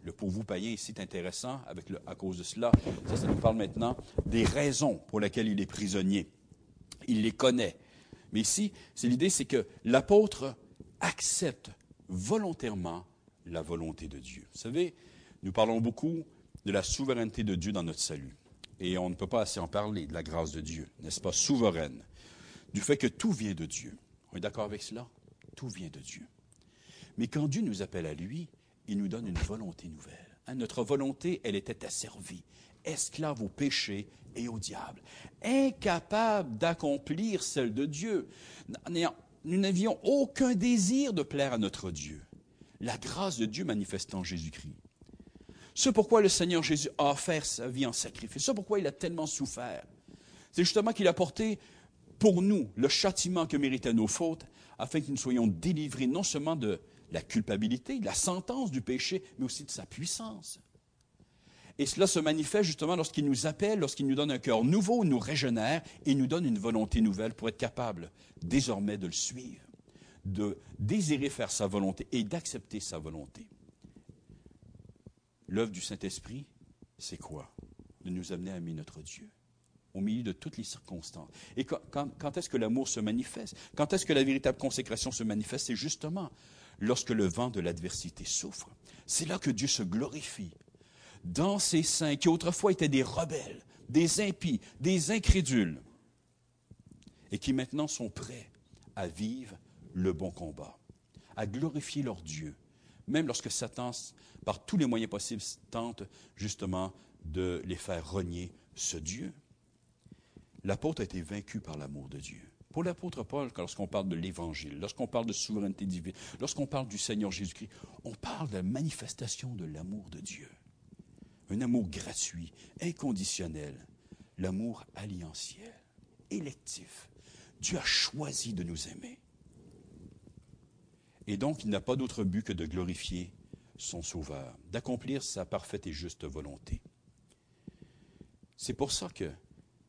Le pour vous païen ici est intéressant avec le, à cause de cela. Ça, ça nous parle maintenant des raisons pour lesquelles il est prisonnier. Il les connaît. Mais ici, c'est l'idée, c'est que l'apôtre accepte volontairement la volonté de Dieu. Vous savez, nous parlons beaucoup de la souveraineté de Dieu dans notre salut. Et on ne peut pas assez en parler de la grâce de Dieu, n'est-ce pas, souveraine? Du fait que tout vient de Dieu. On est d'accord avec cela? Tout vient de Dieu. Mais quand Dieu nous appelle à lui, il nous donne une volonté nouvelle. Hein, notre volonté, elle était asservie, esclave au péché et au diable, incapable d'accomplir celle de Dieu. Nous n'avions aucun désir de plaire à notre Dieu. La grâce de Dieu manifeste en Jésus-Christ. C'est pourquoi le Seigneur Jésus a offert sa vie en sacrifice. C'est pourquoi il a tellement souffert. C'est justement qu'il a porté pour nous le châtiment que méritaient nos fautes, afin que nous soyons délivrés non seulement de la culpabilité, la sentence du péché, mais aussi de sa puissance. Et cela se manifeste justement lorsqu'il nous appelle, lorsqu'il nous donne un cœur nouveau, nous régénère et nous donne une volonté nouvelle pour être capable désormais de le suivre, de désirer faire sa volonté et d'accepter sa volonté. L'œuvre du Saint-Esprit, c'est quoi? De nous amener à aimer notre Dieu au milieu de toutes les circonstances. Et quand, quand est-ce que l'amour se manifeste? Quand est-ce que la véritable consécration se manifeste? C'est justement lorsque le vent de l'adversité souffre. C'est là que Dieu se glorifie. Dans ces saints qui autrefois étaient des rebelles, des impies, des incrédules, et qui maintenant sont prêts à vivre le bon combat, à glorifier leur Dieu, même lorsque Satan, par tous les moyens possibles, tente justement de les faire renier ce Dieu. L'apôtre a été vaincu par l'amour de Dieu. Pour l'apôtre Paul, lorsqu'on parle de l'Évangile, lorsqu'on parle de souveraineté divine, lorsqu'on parle du Seigneur Jésus-Christ, on parle de la manifestation de l'amour de Dieu. Un amour gratuit, inconditionnel, l'amour alliantiel, électif. Dieu a choisi de nous aimer. Et donc, il n'a pas d'autre but que de glorifier son Sauveur, d'accomplir sa parfaite et juste volonté. C'est pour ça que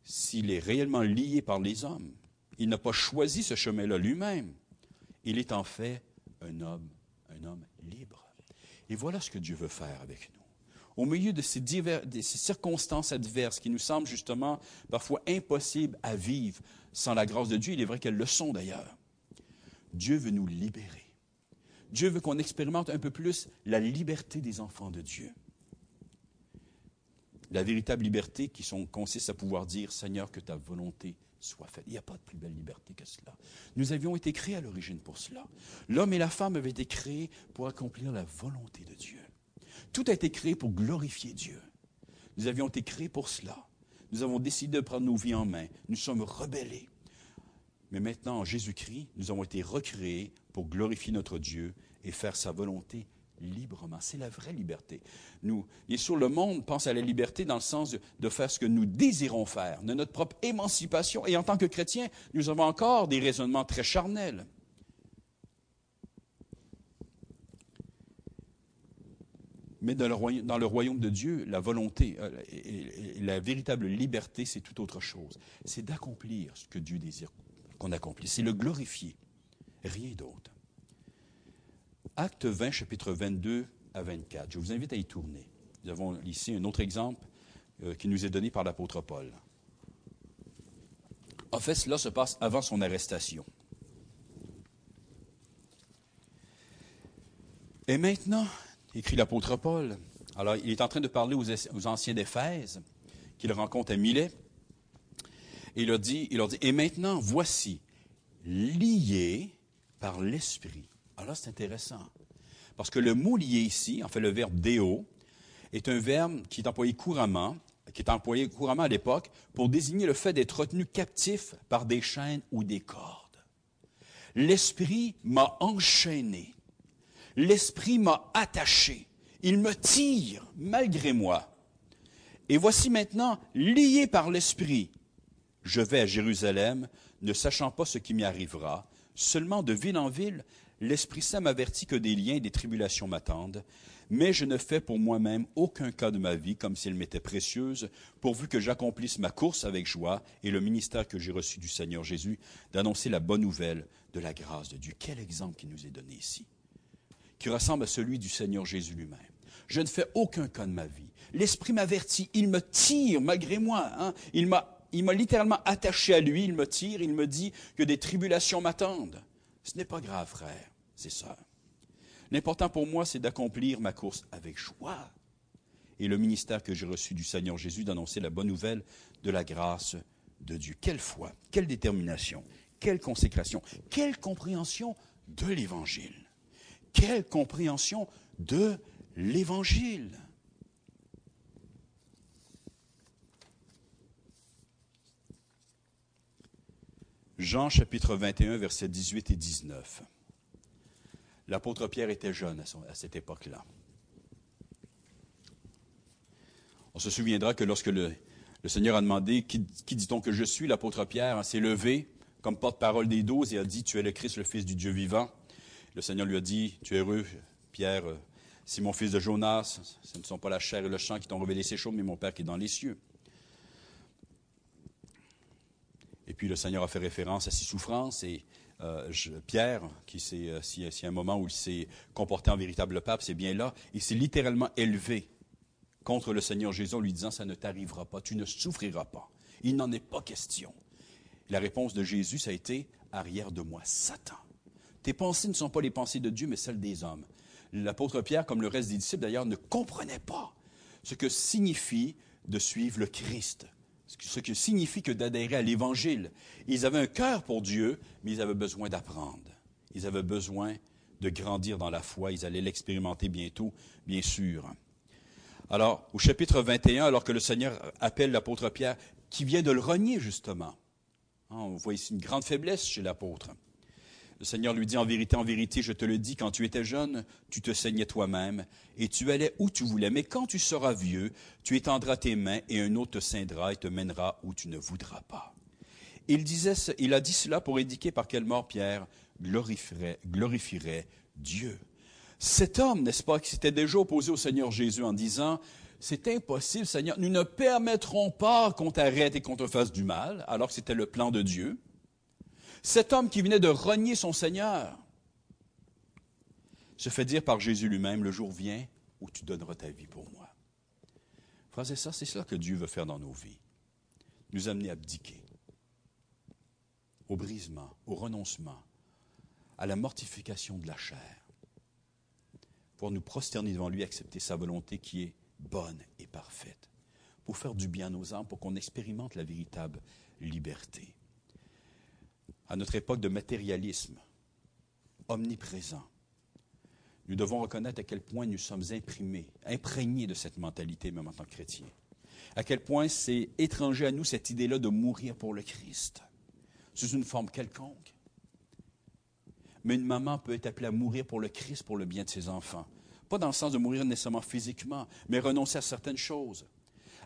s'il est réellement lié par les hommes, il n'a pas choisi ce chemin-là lui-même. Il est en fait un homme, un homme libre. Et voilà ce que Dieu veut faire avec nous. Au milieu de ces, circonstances adverses qui nous semblent justement parfois impossibles à vivre sans la grâce de Dieu, il est vrai qu'elles le sont d'ailleurs. Dieu veut nous libérer. Dieu veut qu'on expérimente un peu plus la liberté des enfants de Dieu. La véritable liberté qui consiste à pouvoir dire, Seigneur, que ta volonté soit faite. Il n'y a pas de plus belle liberté que cela. Nous avions été créés à l'origine pour cela. L'homme et la femme avaient été créés pour accomplir la volonté de Dieu. Tout a été créé pour glorifier Dieu. Nous avions été créés pour cela. Nous avons décidé de prendre nos vies en main. Nous sommes rebellés. Mais maintenant, en Jésus-Christ, nous avons été recréés pour glorifier notre Dieu et faire sa volonté librement. C'est la vraie liberté. Nous, bien sûr, le monde pense à la liberté dans le sens de, faire ce que nous désirons faire, de notre propre émancipation. Et en tant que chrétiens, nous avons encore des raisonnements très charnels. Mais dans le, royaume, de Dieu, la volonté euh, et la véritable liberté, c'est tout autre chose. C'est d'accomplir ce que Dieu désire qu'on accomplit. C'est le glorifier. Rien d'autre. Acte 20, chapitre 22 à 24. Je vous invite à y tourner. Nous avons ici un autre exemple euh, qui nous est donné par l'apôtre Paul. En fait, cela se passe avant son arrestation. Et maintenant, écrit l'apôtre Paul, alors il est en train de parler aux, anciens d'Éphèse, qu'il rencontre à Milet, et il leur dit, il leur dit, et maintenant, voici, liés par l'Esprit. Alors c'est intéressant. Parce que le mot lié ici, en fait, le verbe déo, est un verbe qui est employé couramment, qui est employé couramment à l'époque pour désigner le fait d'être retenu captif par des chaînes ou des cordes. L'Esprit m'a enchaîné. L'Esprit m'a attaché. Il me tire malgré moi. Et voici maintenant, lié par l'Esprit, je vais à Jérusalem, ne sachant pas ce qui m'y arrivera. Seulement de ville en ville, l'Esprit Saint m'avertit que des liens et des tribulations m'attendent, mais je ne fais pour moi-même aucun cas de ma vie comme si elle m'était précieuse, pourvu que j'accomplisse ma course avec joie et le ministère que j'ai reçu du Seigneur Jésus d'annoncer la bonne nouvelle de la grâce de Dieu. Quel exemple qui nous est donné ici, qui ressemble à celui du Seigneur Jésus lui-même. Je ne fais aucun cas de ma vie. L'Esprit m'avertit, il me tire malgré moi, hein. il m'a il m'a littéralement attaché à lui, il me tire, il me dit que des tribulations m'attendent. Ce n'est pas grave, frère, c'est ça. L'important pour moi, c'est d'accomplir ma course avec joie. Et le ministère que j'ai reçu du Seigneur Jésus d'annoncer la bonne nouvelle de la grâce de Dieu. Quelle foi, quelle détermination, quelle consécration, quelle compréhension de l'Évangile. Quelle compréhension de l'Évangile. Jean chapitre 21, versets 18 et 19. L'apôtre Pierre était jeune à, cette époque-là. On se souviendra que lorsque le, Seigneur a demandé qui, dit-on que je suis, l'apôtre Pierre s'est levé comme porte-parole des douze et a dit Tu es le Christ, le Fils du Dieu vivant. Le Seigneur lui a dit Tu es heureux, Pierre, c'est mon fils de Jonas, ce ne sont pas la chair et le sang qui t'ont révélé ces choses, mais mon Père qui est dans les cieux. Et puis le Seigneur a fait référence à ses souffrances et euh, Pierre, qui s'est, euh, si, un moment où il s'est comporté en véritable pape, c'est bien là, il s'est littéralement élevé contre le Seigneur Jésus en lui disant, ça ne t'arrivera pas, tu ne souffriras pas. Il n'en est pas question. La réponse de Jésus, ça a été Arrière de moi, Satan. Tes pensées ne sont pas les pensées de Dieu, mais celles des hommes. L'apôtre Pierre, comme le reste des disciples d'ailleurs, ne comprenait pas ce que signifie de suivre le Christ, ce que signifie que d'adhérer à l'Évangile. Ils avaient un cœur pour Dieu, mais ils avaient besoin d'apprendre. Ils avaient besoin de grandir dans la foi. Ils allaient l'expérimenter bientôt, bien sûr. Alors, au chapitre 21, alors que le Seigneur appelle l'apôtre Pierre, qui vient de le renier, justement. Hein, on voit ici une grande faiblesse chez l'apôtre. Le Seigneur lui dit, en vérité, en vérité, je te le dis, quand tu étais jeune, tu te saignais toi-même, et tu allais où tu voulais. Mais quand tu seras vieux, tu étendras tes mains, et un autre te ceindra et te mènera où tu ne voudras pas. Il, disait, a dit cela pour indiquer par quelle mort Pierre glorifierait, glorifierait Dieu. Cet homme, n'est-ce pas, qui s'était déjà opposé au Seigneur Jésus en disant, c'est impossible, Seigneur, nous ne permettrons pas qu'on t'arrête et qu'on te fasse du mal, alors que c'était le plan de Dieu. Cet homme qui venait de renier son Seigneur se fait dire par Jésus lui-même, le jour vient où tu donneras ta vie pour moi. Frères et ça, c'est cela que Dieu veut faire dans nos vies. Nous amener à abdiquer, au brisement, au renoncement, à la mortification de la chair, pour nous prosterner devant lui, accepter sa volonté qui est bonne et parfaite, pour faire du bien à nos âmes, pour qu'on expérimente la véritable liberté à notre époque de matérialisme omniprésent, nous devons reconnaître à quel point nous sommes imprimés, imprégnés de cette mentalité, même en tant que chrétiens. À quel point c'est étranger à nous cette idée-là de mourir pour le Christ, sous une forme quelconque. Mais une maman peut être appelée à mourir pour le Christ, pour le bien de ses enfants. Pas dans le sens de mourir nécessairement physiquement, mais renoncer à certaines choses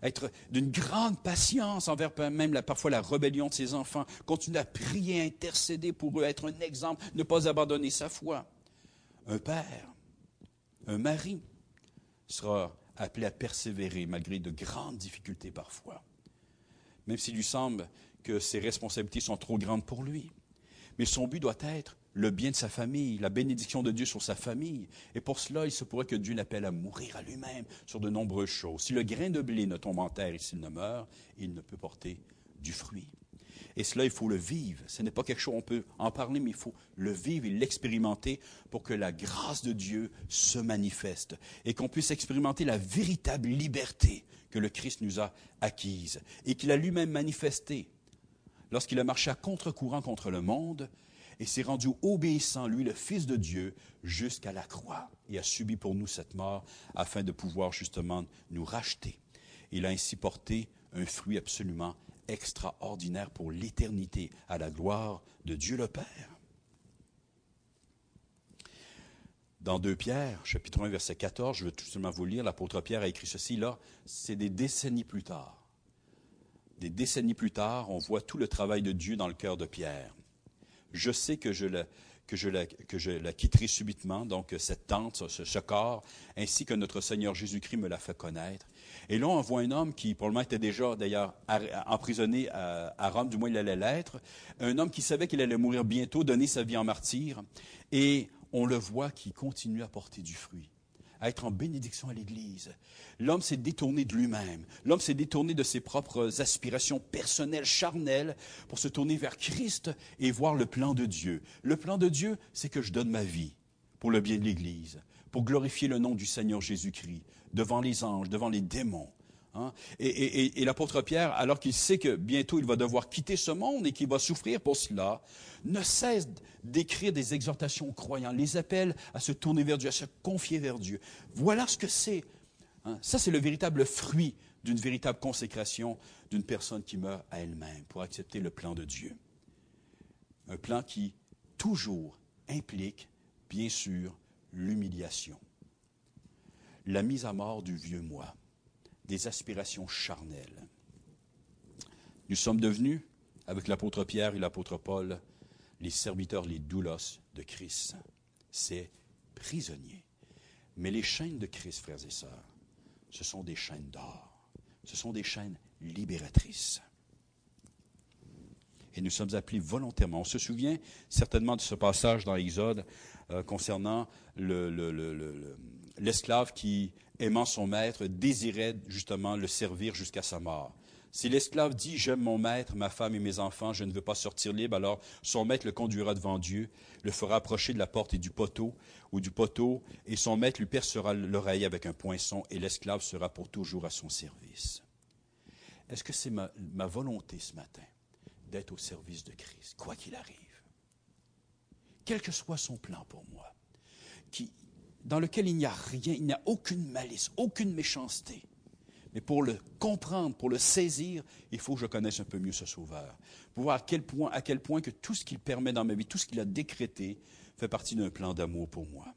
être d'une grande patience envers même parfois la rébellion de ses enfants, continuer à prier, intercéder pour eux, être un exemple, ne pas abandonner sa foi. Un père, un mari sera appelé à persévérer malgré de grandes difficultés parfois, même s'il lui semble que ses responsabilités sont trop grandes pour lui. Mais son but doit être le bien de sa famille, la bénédiction de Dieu sur sa famille. Et pour cela, il se pourrait que Dieu l'appelle à mourir à lui-même sur de nombreuses choses. Si le grain de blé ne tombe en terre et s'il ne meurt, il ne peut porter du fruit. Et cela, il faut le vivre. Ce n'est pas quelque chose, on peut en parler, mais il faut le vivre et l'expérimenter pour que la grâce de Dieu se manifeste et qu'on puisse expérimenter la véritable liberté que le Christ nous a acquise et qu'il a lui-même manifestée lorsqu'il a marché à contre-courant contre le monde et s'est rendu obéissant, lui, le Fils de Dieu, jusqu'à la croix, et a subi pour nous cette mort afin de pouvoir justement nous racheter. Il a ainsi porté un fruit absolument extraordinaire pour l'éternité, à la gloire de Dieu le Père. Dans 2 Pierre, chapitre 1, verset 14, je veux tout simplement vous lire, l'apôtre Pierre a écrit ceci là, c'est des décennies plus tard. Des décennies plus tard, on voit tout le travail de Dieu dans le cœur de Pierre je sais que je la, quitterai subitement, donc cette tente, ce, corps, ainsi que notre Seigneur Jésus-Christ me l'a fait connaître. Et là, on voit un homme qui, pour le moment, était déjà d'ailleurs emprisonné à, à, Rome, du moins il allait l'être, un homme qui savait qu'il allait mourir bientôt, donner sa vie en martyr, et on le voit qui continue à porter du fruit à être en bénédiction à l'Église. L'homme s'est détourné de lui-même. L'homme s'est détourné de ses propres aspirations personnelles, charnelles, pour se tourner vers Christ et voir le plan de Dieu. Le plan de Dieu, c'est que je donne ma vie pour le bien de l'Église, pour glorifier le nom du Seigneur Jésus-Christ, devant les anges, devant les démons, Hein? Et, l'apôtre Pierre, alors qu'il sait que bientôt il va devoir quitter ce monde et qu'il va souffrir pour cela, ne cesse d'écrire des exhortations aux croyants, les appelle à se tourner vers Dieu, à se confier vers Dieu. Voilà ce que c'est. Hein? Ça, c'est le véritable fruit d'une véritable consécration d'une personne qui meurt à elle-même pour accepter le plan de Dieu. Un plan qui toujours implique, bien sûr, l'humiliation, la mise à mort du vieux moi des aspirations charnelles. Nous sommes devenus, avec l'apôtre Pierre et l'apôtre Paul, les serviteurs, les doulos de Christ. C'est prisonnier. Mais les chaînes de Christ, frères et sœurs, ce sont des chaînes d'or. Ce sont des chaînes libératrices. Et nous sommes appelés volontairement. On se souvient certainement de ce passage dans l'Exode euh, concernant l'esclave qui, aimant son maître, désirait justement le servir jusqu'à sa mort. Si l'esclave dit J'aime mon maître, ma femme et mes enfants, je ne veux pas sortir libre, alors son maître le conduira devant Dieu, le fera approcher de la porte et du poteau, ou du poteau, et son maître lui percera l'oreille avec un poinçon, et l'esclave sera pour toujours à son service. Est-ce que c'est ma, ma volonté ce matin d'être au service de Christ, quoi qu'il arrive? Quel que soit son plan pour moi, qui, dans lequel il n'y a rien, il n'y a aucune malice, aucune méchanceté mais pour le comprendre, pour le saisir, il faut que je connaisse un peu mieux ce Sauveur. Pour voir à quel point, à quel point que tout ce qu'il permet dans ma vie, tout ce qu'il a décrété, fait partie d'un plan d'amour pour moi.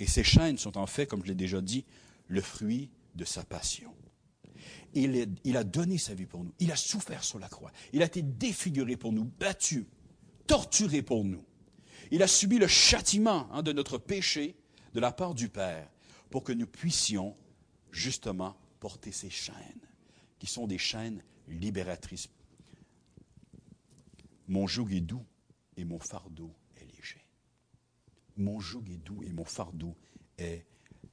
Et ces chaînes sont en fait, comme je l'ai déjà dit, le fruit de sa passion. Il, il, a donné sa vie pour nous. Il a souffert sur la croix. Il a été défiguré pour nous, battu, torturé pour nous. Il a subi le châtiment hein, de notre péché de la part du Père pour que nous puissions justement porter ces chaînes, qui sont des chaînes libératrices. Mon joug est doux et mon fardeau est léger. Mon joug est doux et mon fardeau est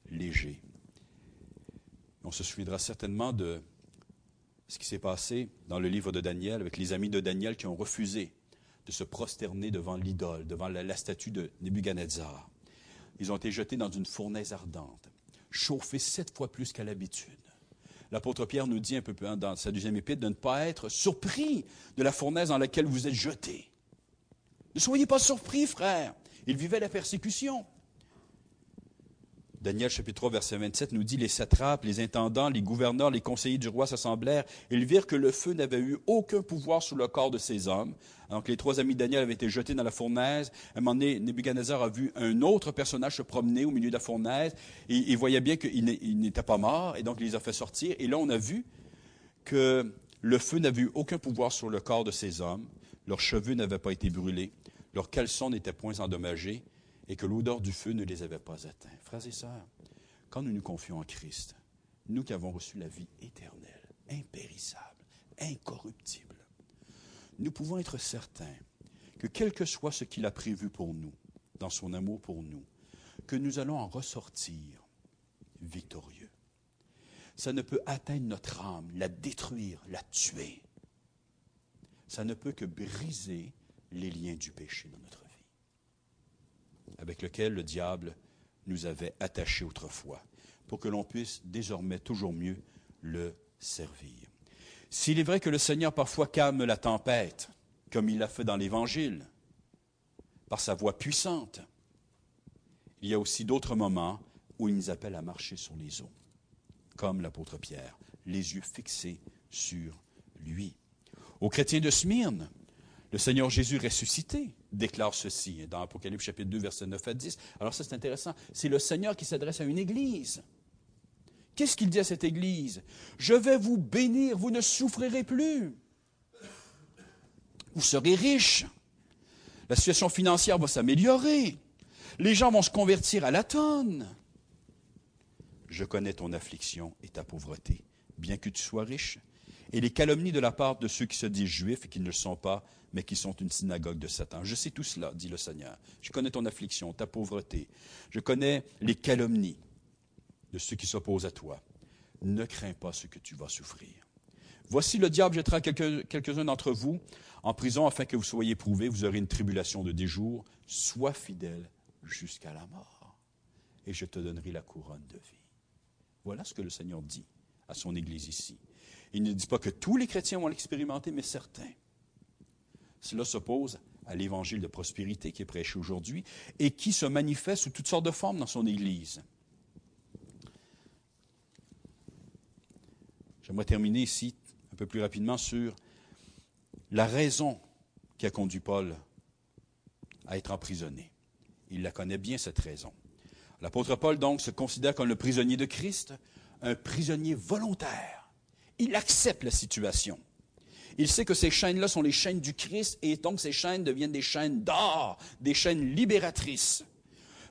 léger. On se souviendra certainement de ce qui s'est passé dans le livre de Daniel avec les amis de Daniel qui ont refusé de se prosterner devant l'idole, devant la, statue de Nebuchadnezzar. Ils ont été jetés dans une fournaise ardente, chauffés sept fois plus qu'à l'habitude. L'apôtre Pierre nous dit un peu plus dans sa deuxième épître de ne pas être surpris de la fournaise dans laquelle vous êtes jetés. Ne soyez pas surpris, frères. Ils vivaient la persécution. Daniel chapitre 3 verset 27 nous dit, les satrapes, les intendants, les gouverneurs, les conseillers du roi s'assemblèrent. Ils virent que le feu n'avait eu aucun pouvoir sur le corps de ces hommes. Donc les trois amis de Daniel avaient été jetés dans la fournaise. À un moment donné, Nebuchadnezzar a vu un autre personnage se promener au milieu de la fournaise. Et il voyait bien qu'il n'était pas mort, et donc il les a fait sortir. Et là, on a vu que le feu n'avait eu aucun pouvoir sur le corps de ces hommes. Leurs cheveux n'avaient pas été brûlés. Leurs caleçons n'étaient point endommagés et que l'odeur du feu ne les avait pas atteints. Frères et sœurs, quand nous nous confions en Christ, nous qui avons reçu la vie éternelle, impérissable, incorruptible, nous pouvons être certains que quel que soit ce qu'il a prévu pour nous, dans son amour pour nous, que nous allons en ressortir victorieux. Ça ne peut atteindre notre âme, la détruire, la tuer. Ça ne peut que briser les liens du péché dans notre vie avec lequel le diable nous avait attachés autrefois, pour que l'on puisse désormais toujours mieux le servir. S'il est vrai que le Seigneur parfois calme la tempête, comme il l'a fait dans l'Évangile, par sa voix puissante, il y a aussi d'autres moments où il nous appelle à marcher sur les eaux, comme l'apôtre Pierre, les yeux fixés sur lui. Aux chrétiens de Smyrne, le Seigneur Jésus ressuscité déclare ceci dans Apocalypse chapitre 2, versets 9 à 10. Alors ça, c'est intéressant. C'est le Seigneur qui s'adresse à une église. Qu'est-ce qu'il dit à cette église? Je vais vous bénir, vous ne souffrirez plus. Vous serez riches. La situation financière va s'améliorer. Les gens vont se convertir à la tonne. Je connais ton affliction et ta pauvreté. Bien que tu sois riche, et les calomnies de la part de ceux qui se disent juifs et qui ne le sont pas, mais qui sont une synagogue de Satan. Je sais tout cela, dit le Seigneur. Je connais ton affliction, ta pauvreté. Je connais les calomnies de ceux qui s'opposent à toi. Ne crains pas ce que tu vas souffrir. Voici le diable jettera quelques-uns d'entre vous en prison afin que vous soyez prouvés. Vous aurez une tribulation de des jours. Sois fidèle jusqu'à la mort et je te donnerai la couronne de vie. Voilà ce que le Seigneur dit à son Église ici. Il ne dit pas que tous les chrétiens vont l'expérimenter, mais certains. Cela s'oppose à l'évangile de prospérité qui est prêché aujourd'hui et qui se manifeste sous toutes sortes de formes dans son Église. J'aimerais terminer ici un peu plus rapidement sur la raison qui a conduit Paul à être emprisonné. Il la connaît bien, cette raison. L'apôtre Paul, donc, se considère comme le prisonnier de Christ, un prisonnier volontaire il accepte la situation. Il sait que ces chaînes-là sont les chaînes du Christ et donc ces chaînes deviennent des chaînes d'or, des chaînes libératrices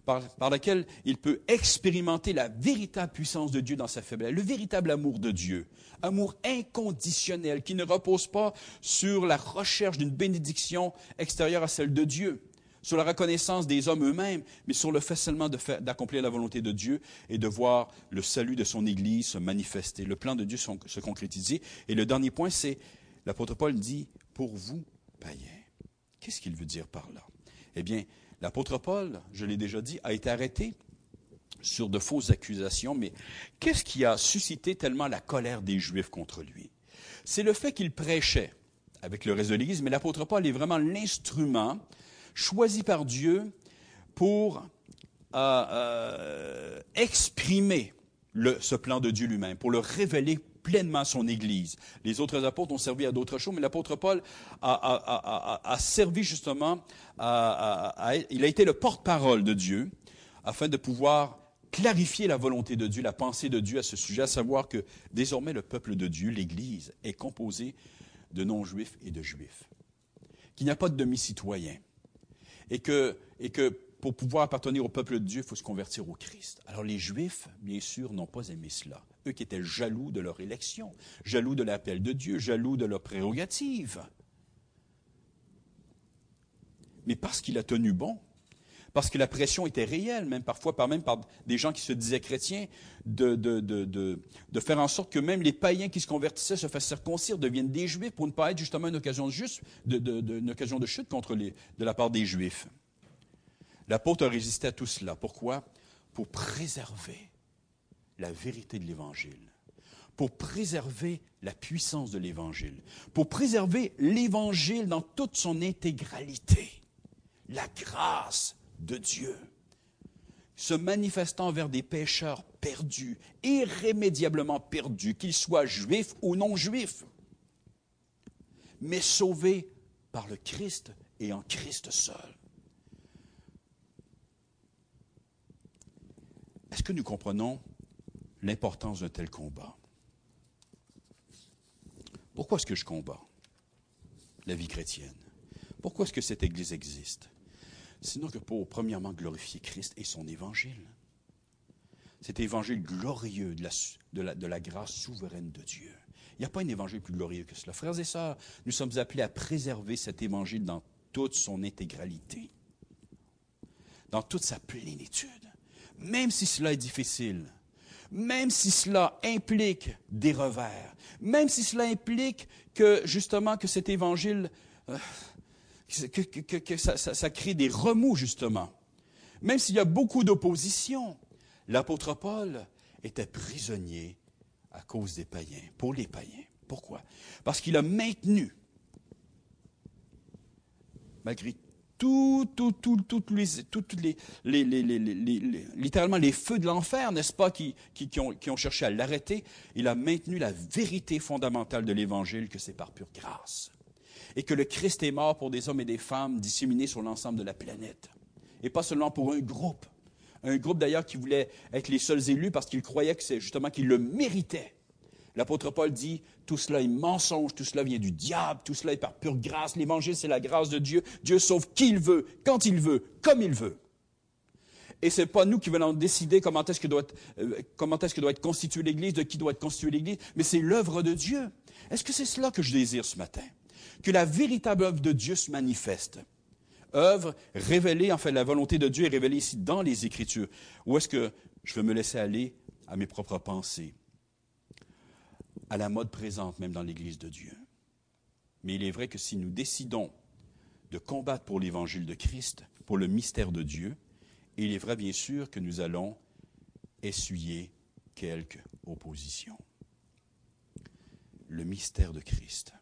par, par lesquelles il peut expérimenter la véritable puissance de Dieu dans sa faiblesse, le véritable amour de Dieu, amour inconditionnel qui ne repose pas sur la recherche d'une bénédiction extérieure à celle de Dieu. Sur la reconnaissance des hommes eux-mêmes, mais sur le fait seulement d'accomplir la volonté de Dieu et de voir le salut de son Église se manifester, le plan de Dieu se concrétiser. Et le dernier point, c'est, l'apôtre Paul dit, pour vous, païens. Qu'est-ce qu'il veut dire par là? Eh bien, l'apôtre Paul, je l'ai déjà dit, a été arrêté sur de fausses accusations, mais qu'est-ce qui a suscité tellement la colère des Juifs contre lui? C'est le fait qu'il prêchait avec le reste de l'Église, mais l'apôtre Paul est vraiment l'instrument choisi par Dieu pour euh, euh, exprimer ce plan de Dieu lui-même, pour le révéler pleinement à son Église. Les autres apôtres ont servi à d'autres choses, mais l'apôtre Paul a, servi justement, il a été le porte-parole de Dieu afin de pouvoir clarifier la volonté de Dieu, la pensée de Dieu à ce sujet, à savoir que désormais le peuple de Dieu, l'Église, est composé de non-juifs et de juifs, qu'il n'y a pas de demi-citoyens, et que, et que pour pouvoir appartenir au peuple de Dieu, il faut se convertir au Christ. Alors les Juifs, bien sûr, n'ont pas aimé cela. Eux qui étaient jaloux de leur élection, jaloux de l'appel de Dieu, jaloux de leur prérogative. Mais parce qu'il a tenu bon, parce que la pression était réelle, même parfois par même par des gens qui se disaient chrétiens, de, de, de, de, faire en sorte que même les païens qui se convertissaient se fassent circoncire, deviennent des juifs pour ne pas être justement une occasion de, juste, de, une occasion de chute contre les, de la part des juifs. L'apôtre a résisté à tout cela. Pourquoi? Pour préserver la vérité de l'Évangile pour préserver la puissance de l'Évangile, pour préserver l'Évangile dans toute son intégralité, la grâce de Dieu, se manifestant vers des pécheurs perdus, irrémédiablement perdus, qu'ils soient juifs ou non juifs, mais sauvés par le Christ et en Christ seul. Est-ce que nous comprenons l'importance d'un tel combat? Pourquoi est-ce que je combats la vie chrétienne? Pourquoi est-ce que cette Église existe? Sinon que pour, premièrement, glorifier Christ et son évangile. Cet évangile glorieux de la, grâce souveraine de Dieu. Il n'y a pas un évangile plus glorieux que cela. Frères et sœurs, nous sommes appelés à préserver cet évangile dans toute son intégralité, dans toute sa plénitude, même si cela est difficile, même si cela implique des revers, même si cela implique que justement que cet évangile euh, que, ça, crée des remous, justement. Même s'il y a beaucoup d'opposition, l'apôtre Paul était prisonnier à cause des païens, pour les païens. Pourquoi? Parce qu'il a maintenu, malgré tout, tout, tout, toutes les, les, littéralement les feux de l'enfer, n'est-ce pas, qui, ont cherché à l'arrêter, il a maintenu la vérité fondamentale de l'Évangile, que c'est par pure grâce et que le Christ est mort pour des hommes et des femmes disséminés sur l'ensemble de la planète. Et pas seulement pour un groupe. Un groupe d'ailleurs qui voulait être les seuls élus parce qu'il croyait que c'est justement qu'ils le méritaient. L'apôtre Paul dit, tout cela est mensonge, tout cela vient du diable, tout cela est par pure grâce. L'évangile, c'est la grâce de Dieu. Dieu sauve qui il veut, quand il veut, comme il veut. Et c'est pas nous qui venons décider comment est-ce que doit être, euh, comment est-ce que doit être constituée l'Église, de qui doit être constituée l'Église, mais c'est l'œuvre de Dieu. Est-ce que c'est cela que je désire ce matin? Que la véritable œuvre de Dieu se manifeste. Œuvre révélée, en fait, la volonté de Dieu est révélée ici dans les Écritures. Ou est-ce que je veux me laisser aller à mes propres pensées, à la mode présente même dans l'Église de Dieu? Mais il est vrai que si nous décidons de combattre pour l'Évangile de Christ, pour le mystère de Dieu, il est vrai bien sûr que nous allons essuyer quelques oppositions. Le mystère de Christ.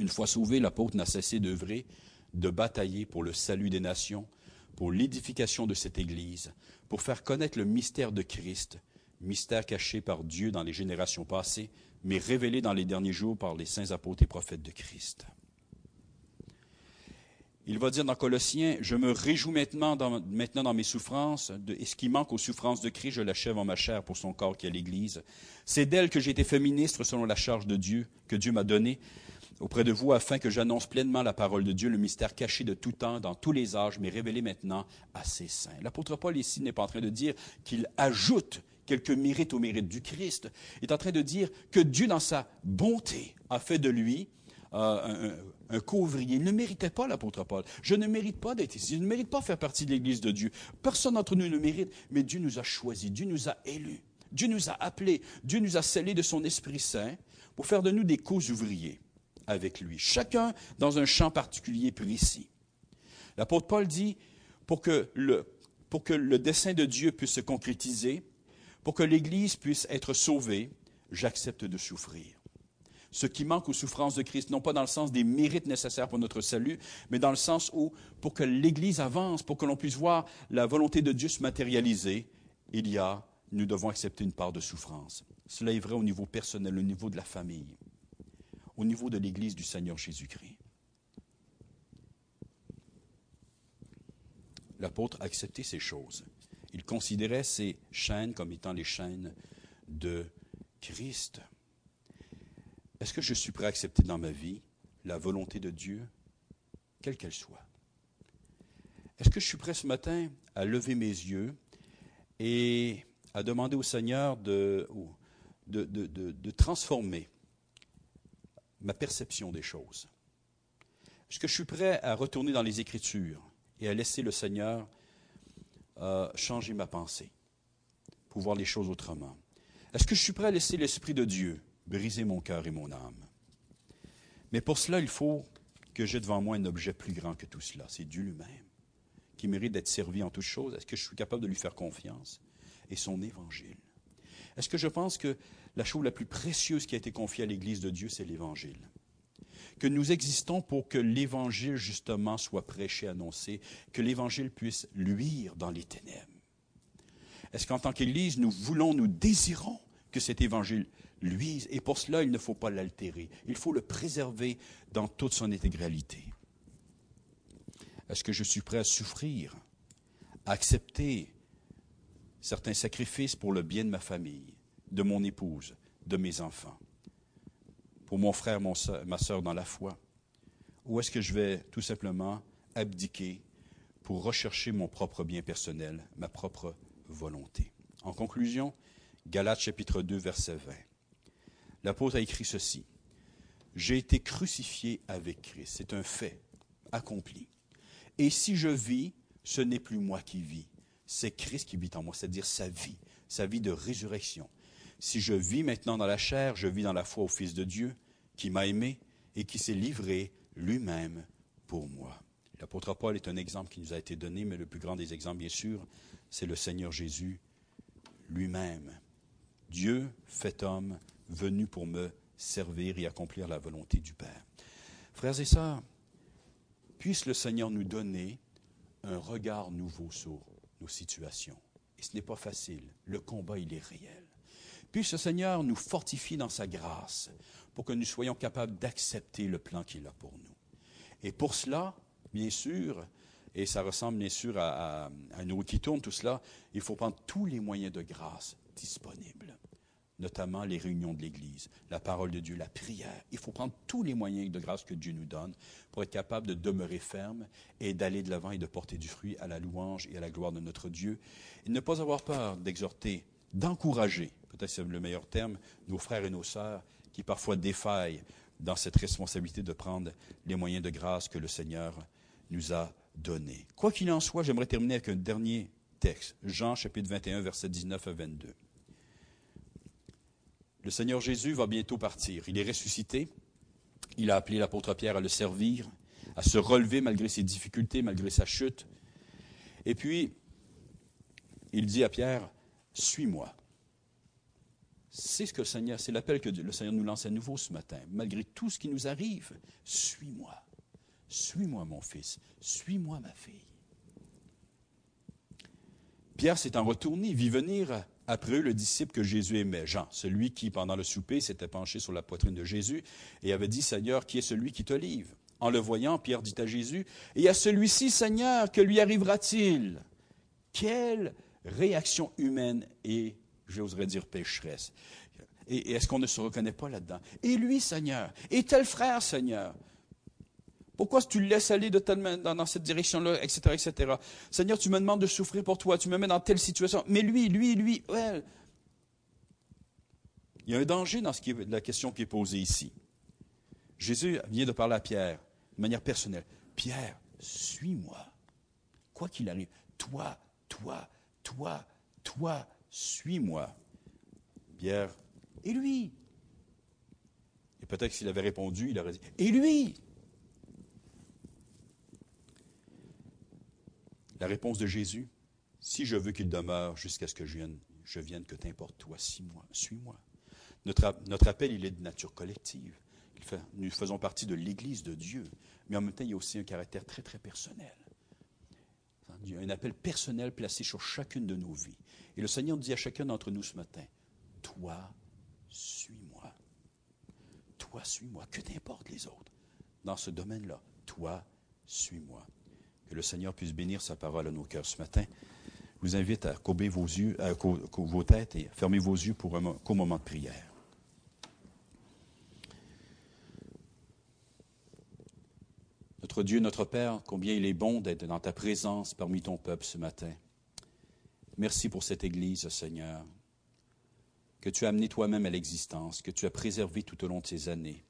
Une fois sauvé, l'apôtre n'a cessé d'œuvrer, de batailler pour le salut des nations, pour l'édification de cette Église, pour faire connaître le mystère de Christ, mystère caché par Dieu dans les générations passées, mais révélé dans les derniers jours par les saints apôtres et prophètes de Christ. Il va dire dans Colossiens, je me réjouis maintenant dans, mes souffrances, et ce qui manque aux souffrances de Christ, je l'achève en ma chair pour son corps qui est l'Église. C'est d'elle que j'ai été fait ministre selon la charge de Dieu, que Dieu m'a donnée, auprès de vous afin que j'annonce pleinement la parole de Dieu, le mystère caché de tout temps, dans tous les âges, mais révélé maintenant à ses saints. L'apôtre Paul ici n'est pas en train de dire qu'il ajoute quelques mérites au mérite du Christ. Il est en train de dire que Dieu, dans sa bonté, a fait de lui euh, un, un co-ouvrier. Il ne méritait pas l'apôtre Paul. Je ne mérite pas d'être ici. Je ne mérite pas faire partie de l'Église de Dieu. Personne d'entre nous ne mérite, mais Dieu nous a choisis, Dieu nous a élus, Dieu nous a appelés, Dieu nous a scellés de son Esprit Saint pour faire de nous des co-ouvriers avec lui, chacun dans un champ particulier précis. L'apôtre Paul dit, pour que le, pour que le dessein de Dieu puisse se concrétiser, pour que l'Église puisse être sauvée, j'accepte de souffrir. Ce qui manque aux souffrances de Christ, non pas dans le sens des mérites nécessaires pour notre salut, mais dans le sens où, pour que l'Église avance, pour que l'on puisse voir la volonté de Dieu se matérialiser, il y a, nous devons accepter une part de souffrance. Cela est vrai au niveau personnel, au niveau de la famille, au niveau de l'Église du Seigneur Jésus-Christ. L'apôtre a accepté ces choses. Il considérait ces chaînes comme étant les chaînes de Christ. Est-ce que je suis prêt à accepter dans ma vie la volonté de Dieu, quelle qu'elle soit? Est-ce que je suis prêt ce matin à lever mes yeux et à demander au Seigneur de, de, de, de transformer ma perception des choses? Est-ce que je suis prêt à retourner dans les Écritures et à laisser le Seigneur euh, changer ma pensée pour voir les choses autrement? Est-ce que je suis prêt à laisser l'Esprit de Dieu briser mon cœur et mon âme? Mais pour cela, il faut que j'ai devant moi un objet plus grand que tout cela. C'est Dieu lui-même, qui mérite d'être servi en toutes choses. Est-ce que je suis capable de lui faire confiance? Et son évangile? Est-ce que je pense que la chose la plus précieuse qui a été confiée à l'Église de Dieu, c'est l'Évangile? Que nous existons pour que l'Évangile, justement, soit prêché, annoncé, que l'Évangile puisse luire dans les ténèbres. Est-ce qu'en tant qu'Église, nous voulons, nous désirons que cet Évangile luise, et pour cela, il ne faut pas l'altérer. Il faut le préserver dans toute son intégralité. Est-ce que je suis prêt à souffrir, à accepter certains sacrifices pour le bien de ma famille, de mon épouse, de mes enfants, pour mon frère, mon ma soeur dans la foi? Ou est-ce que je vais tout simplement abdiquer pour rechercher mon propre bien personnel, ma propre volonté? En conclusion, Galates chapitre 2, verset 20. L'apôtre a écrit ceci. J'ai été crucifié avec Christ. C'est un fait accompli. Et si je vis, ce n'est plus moi qui vis, c'est Christ qui vit en moi, c'est-à-dire sa vie, sa vie de résurrection. Si je vis maintenant dans la chair, je vis dans la foi au Fils de Dieu, qui m'a aimé et qui s'est livré lui-même pour moi. L'apôtre Paul est un exemple qui nous a été donné, mais le plus grand des exemples, bien sûr, c'est le Seigneur Jésus lui-même. Dieu fait homme, venu pour me servir et accomplir la volonté du Père. Frères et sœurs, puisse le Seigneur nous donner un regard nouveau sur nos situations. Et ce n'est pas facile. Le combat, il est réel. Puis ce Seigneur nous fortifie dans sa grâce pour que nous soyons capables d'accepter le plan qu'il a pour nous. Et pour cela, bien sûr, et ça ressemble bien sûr à, à, à qui tourne, tout cela, il faut prendre tous les moyens de grâce disponibles, notamment les réunions de l'Église, la parole de Dieu, la prière. Il faut prendre tous les moyens de grâce que Dieu nous donne pour être capable de demeurer ferme et d'aller de l'avant et de porter du fruit à la louange et à la gloire de notre Dieu. Et ne pas avoir peur d'exhorter, d'encourager, peut-être c'est le meilleur terme, nos frères et nos sœurs qui parfois défaillent dans cette responsabilité de prendre les moyens de grâce que le Seigneur nous a donnés. Quoi qu'il en soit, j'aimerais terminer avec un dernier texte, Jean chapitre 21, versets 19 à 22. Le Seigneur Jésus va bientôt partir. Il est ressuscité. Il a appelé l'apôtre Pierre à le servir, à se relever malgré ses difficultés, malgré sa chute. Et puis, il dit à Pierre, suis-moi. C'est ce que le Seigneur, c'est l'appel que le Seigneur nous lance à nouveau ce matin. Malgré tout ce qui nous arrive, suis-moi. Suis-moi, mon fils. Suis-moi, ma fille. Pierre en retourné, vit venir après eux le disciple que Jésus aimait, Jean, celui qui, pendant le souper, s'était penché sur la poitrine de Jésus et avait dit, Seigneur, qui est celui qui te livre? En le voyant, Pierre dit à Jésus, Et à celui-ci, Seigneur, que lui arrivera-t-il? Quelle réaction humaine et, j'oserais dire, pécheresse. Et, est-ce qu'on ne se reconnaît pas là-dedans? Et lui, Seigneur Et tel frère, Seigneur pourquoi tu le laisses aller de telle dans, cette direction-là, etc., etc. Seigneur, tu me demandes de souffrir pour toi, tu me mets dans telle situation. Mais lui, lui, lui, ouais. Il y a un danger dans la question qui est posée ici. Jésus vient de parler à Pierre de manière personnelle. Pierre, suis-moi. Quoi qu'il arrive, toi, toi, toi, toi, suis-moi. Pierre, et lui? Et peut-être s'il avait répondu, il aurait dit, et lui La réponse de Jésus, si je veux qu'il demeure jusqu'à ce que je vienne, je vienne que t'importe toi, suis-moi, suis-moi. Notre, notre appel, il est de nature collective. nous faisons partie de l'Église de Dieu, mais en même temps, il y a aussi un caractère très, très personnel. Il a un appel personnel placé sur chacune de nos vies. Et le Seigneur dit à chacun d'entre nous ce matin, toi, suis-moi. Toi, suis-moi. Que t'importe les autres dans ce domaine-là? Toi, suis-moi. Que le Seigneur puisse bénir sa parole à nos cœurs ce matin. Je vous invite à courber vos yeux, à vos têtes et fermer vos yeux pour un moment de prière. Notre Dieu, notre Père, combien il est bon d'être dans ta présence parmi ton peuple ce matin. Merci pour cette Église, Seigneur, que tu as amené toi-même à l'existence, que tu as préservé tout au long de ces années.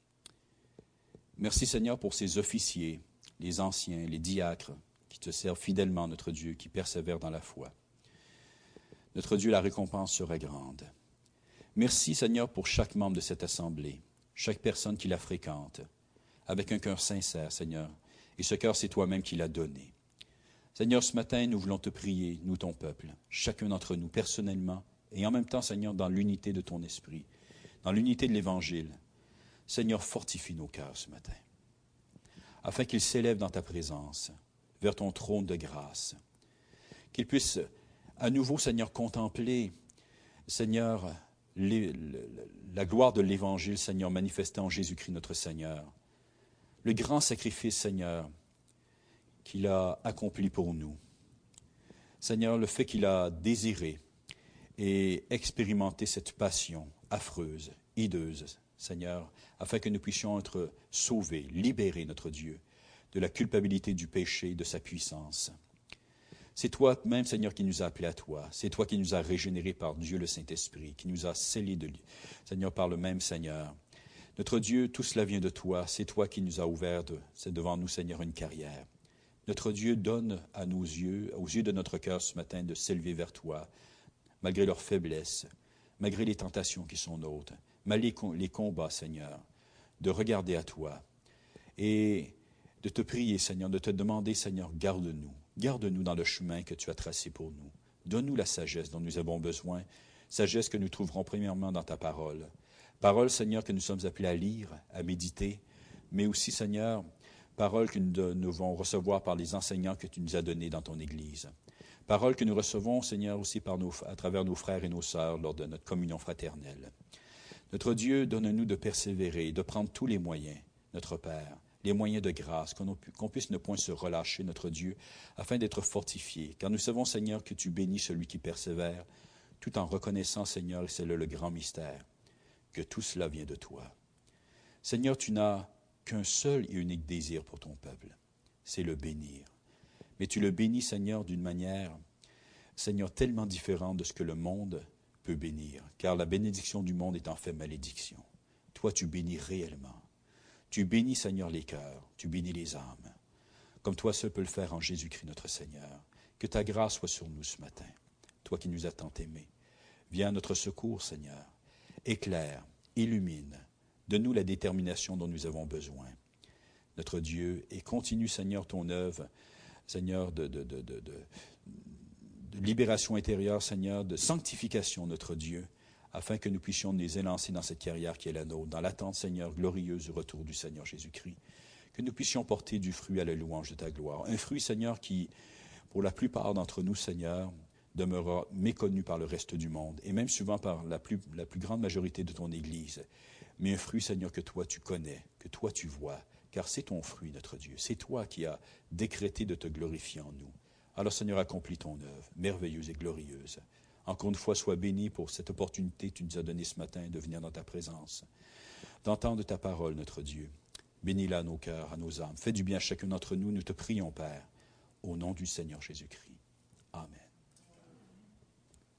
Merci, Seigneur, pour ces officiers, les anciens, les diacres, qui te servent fidèlement, notre Dieu, qui persévèrent dans la foi. Notre Dieu, la récompense sera grande. Merci, Seigneur, pour chaque membre de cette assemblée, chaque personne qui la fréquente, avec un cœur sincère, Seigneur, et ce cœur, c'est toi-même qui l'as donné. Seigneur, ce matin, nous voulons te prier, nous, ton peuple, chacun d'entre nous, personnellement, et en même temps, Seigneur, dans l'unité de ton esprit, dans l'unité de l'Évangile. Seigneur, fortifie nos cœurs ce matin, afin qu'ils s'élèvent dans ta présence, vers ton trône de grâce, qu'ils puissent à nouveau, Seigneur, contempler, Seigneur, la gloire de l'Évangile, Seigneur, manifestée en Jésus-Christ notre Seigneur, le grand sacrifice, Seigneur, qu'il a accompli pour nous. Seigneur, le fait qu'il a désiré et expérimenté cette passion affreuse, hideuse, Seigneur, afin que nous puissions être sauvés, libérés, notre Dieu, de la culpabilité du péché, de sa puissance. C'est toi même, Seigneur, qui nous a appelés à toi. C'est toi qui nous as régénérés par Dieu le Saint-Esprit, qui nous a scellés de Seigneur, par le même Seigneur. Notre Dieu, tout cela vient de toi. C'est toi qui nous as ouvert, c'est devant nous, Seigneur, une carrière. Notre Dieu donne à nos yeux, aux yeux de notre cœur ce matin, de s'élever vers toi, malgré leurs faiblesses, malgré les tentations qui sont nôtres, malgré les combats, Seigneur, de regarder à toi et de te prier, Seigneur, de te demander, Seigneur, garde-nous, garde-nous dans le chemin que tu as tracé pour nous. Donne-nous la sagesse dont nous avons besoin, sagesse que nous trouverons premièrement dans ta parole, Parole, Seigneur, que nous sommes appelés à lire, à méditer, mais aussi, Seigneur, parole que nous devons recevoir par les enseignants que tu nous as donnés dans ton Église. Parole que nous recevons, Seigneur, aussi par à travers nos frères et nos sœurs lors de notre communion fraternelle. Notre Dieu, donne-nous de persévérer, de prendre tous les moyens, notre Père, les moyens de grâce, qu'on puisse ne point se relâcher, notre Dieu, afin d'être fortifiés. Car nous savons, Seigneur, que tu bénis celui qui persévère, tout en reconnaissant, Seigneur, c'est là le grand mystère, que tout cela vient de toi. Seigneur, tu n'as qu'un seul et unique désir pour ton peuple, c'est le bénir. Mais tu le bénis, Seigneur, d'une manière, Seigneur, tellement différente de ce que le monde peut bénir, car la bénédiction du monde est en fait malédiction. Toi, tu bénis réellement. Tu bénis, Seigneur, les cœurs, tu bénis les âmes, comme toi seul peux le faire en Jésus-Christ notre Seigneur. Que ta grâce soit sur nous ce matin, toi qui nous as tant aimés. Viens à notre secours, Seigneur éclaire, illumine, donne-nous la détermination dont nous avons besoin. Notre Dieu, et continue, Seigneur, ton œuvre, Seigneur, de, de, libération intérieure, Seigneur, de sanctification, notre Dieu, afin que nous puissions nous élancer dans cette carrière qui est la nôtre, dans l'attente, Seigneur, glorieuse du retour du Seigneur Jésus-Christ. Que nous puissions porter du fruit à la louange de ta gloire. Un fruit, Seigneur, qui, pour la plupart d'entre nous, Seigneur, demeurera méconnu par le reste du monde, et même souvent par la plus, grande majorité de ton Église. Mais un fruit, Seigneur, que toi tu connais, que toi tu vois, car c'est ton fruit, notre Dieu. C'est toi qui as décrété de te glorifier en nous. Alors, Seigneur, accomplis ton œuvre, merveilleuse et glorieuse. Encore une fois, sois béni pour cette opportunité que tu nous as donnée ce matin de venir dans ta présence, d'entendre ta parole, notre Dieu. Bénis-la à nos cœurs, à nos âmes. Fais du bien à chacun d'entre nous, nous te prions, Père, au nom du Seigneur Jésus-Christ.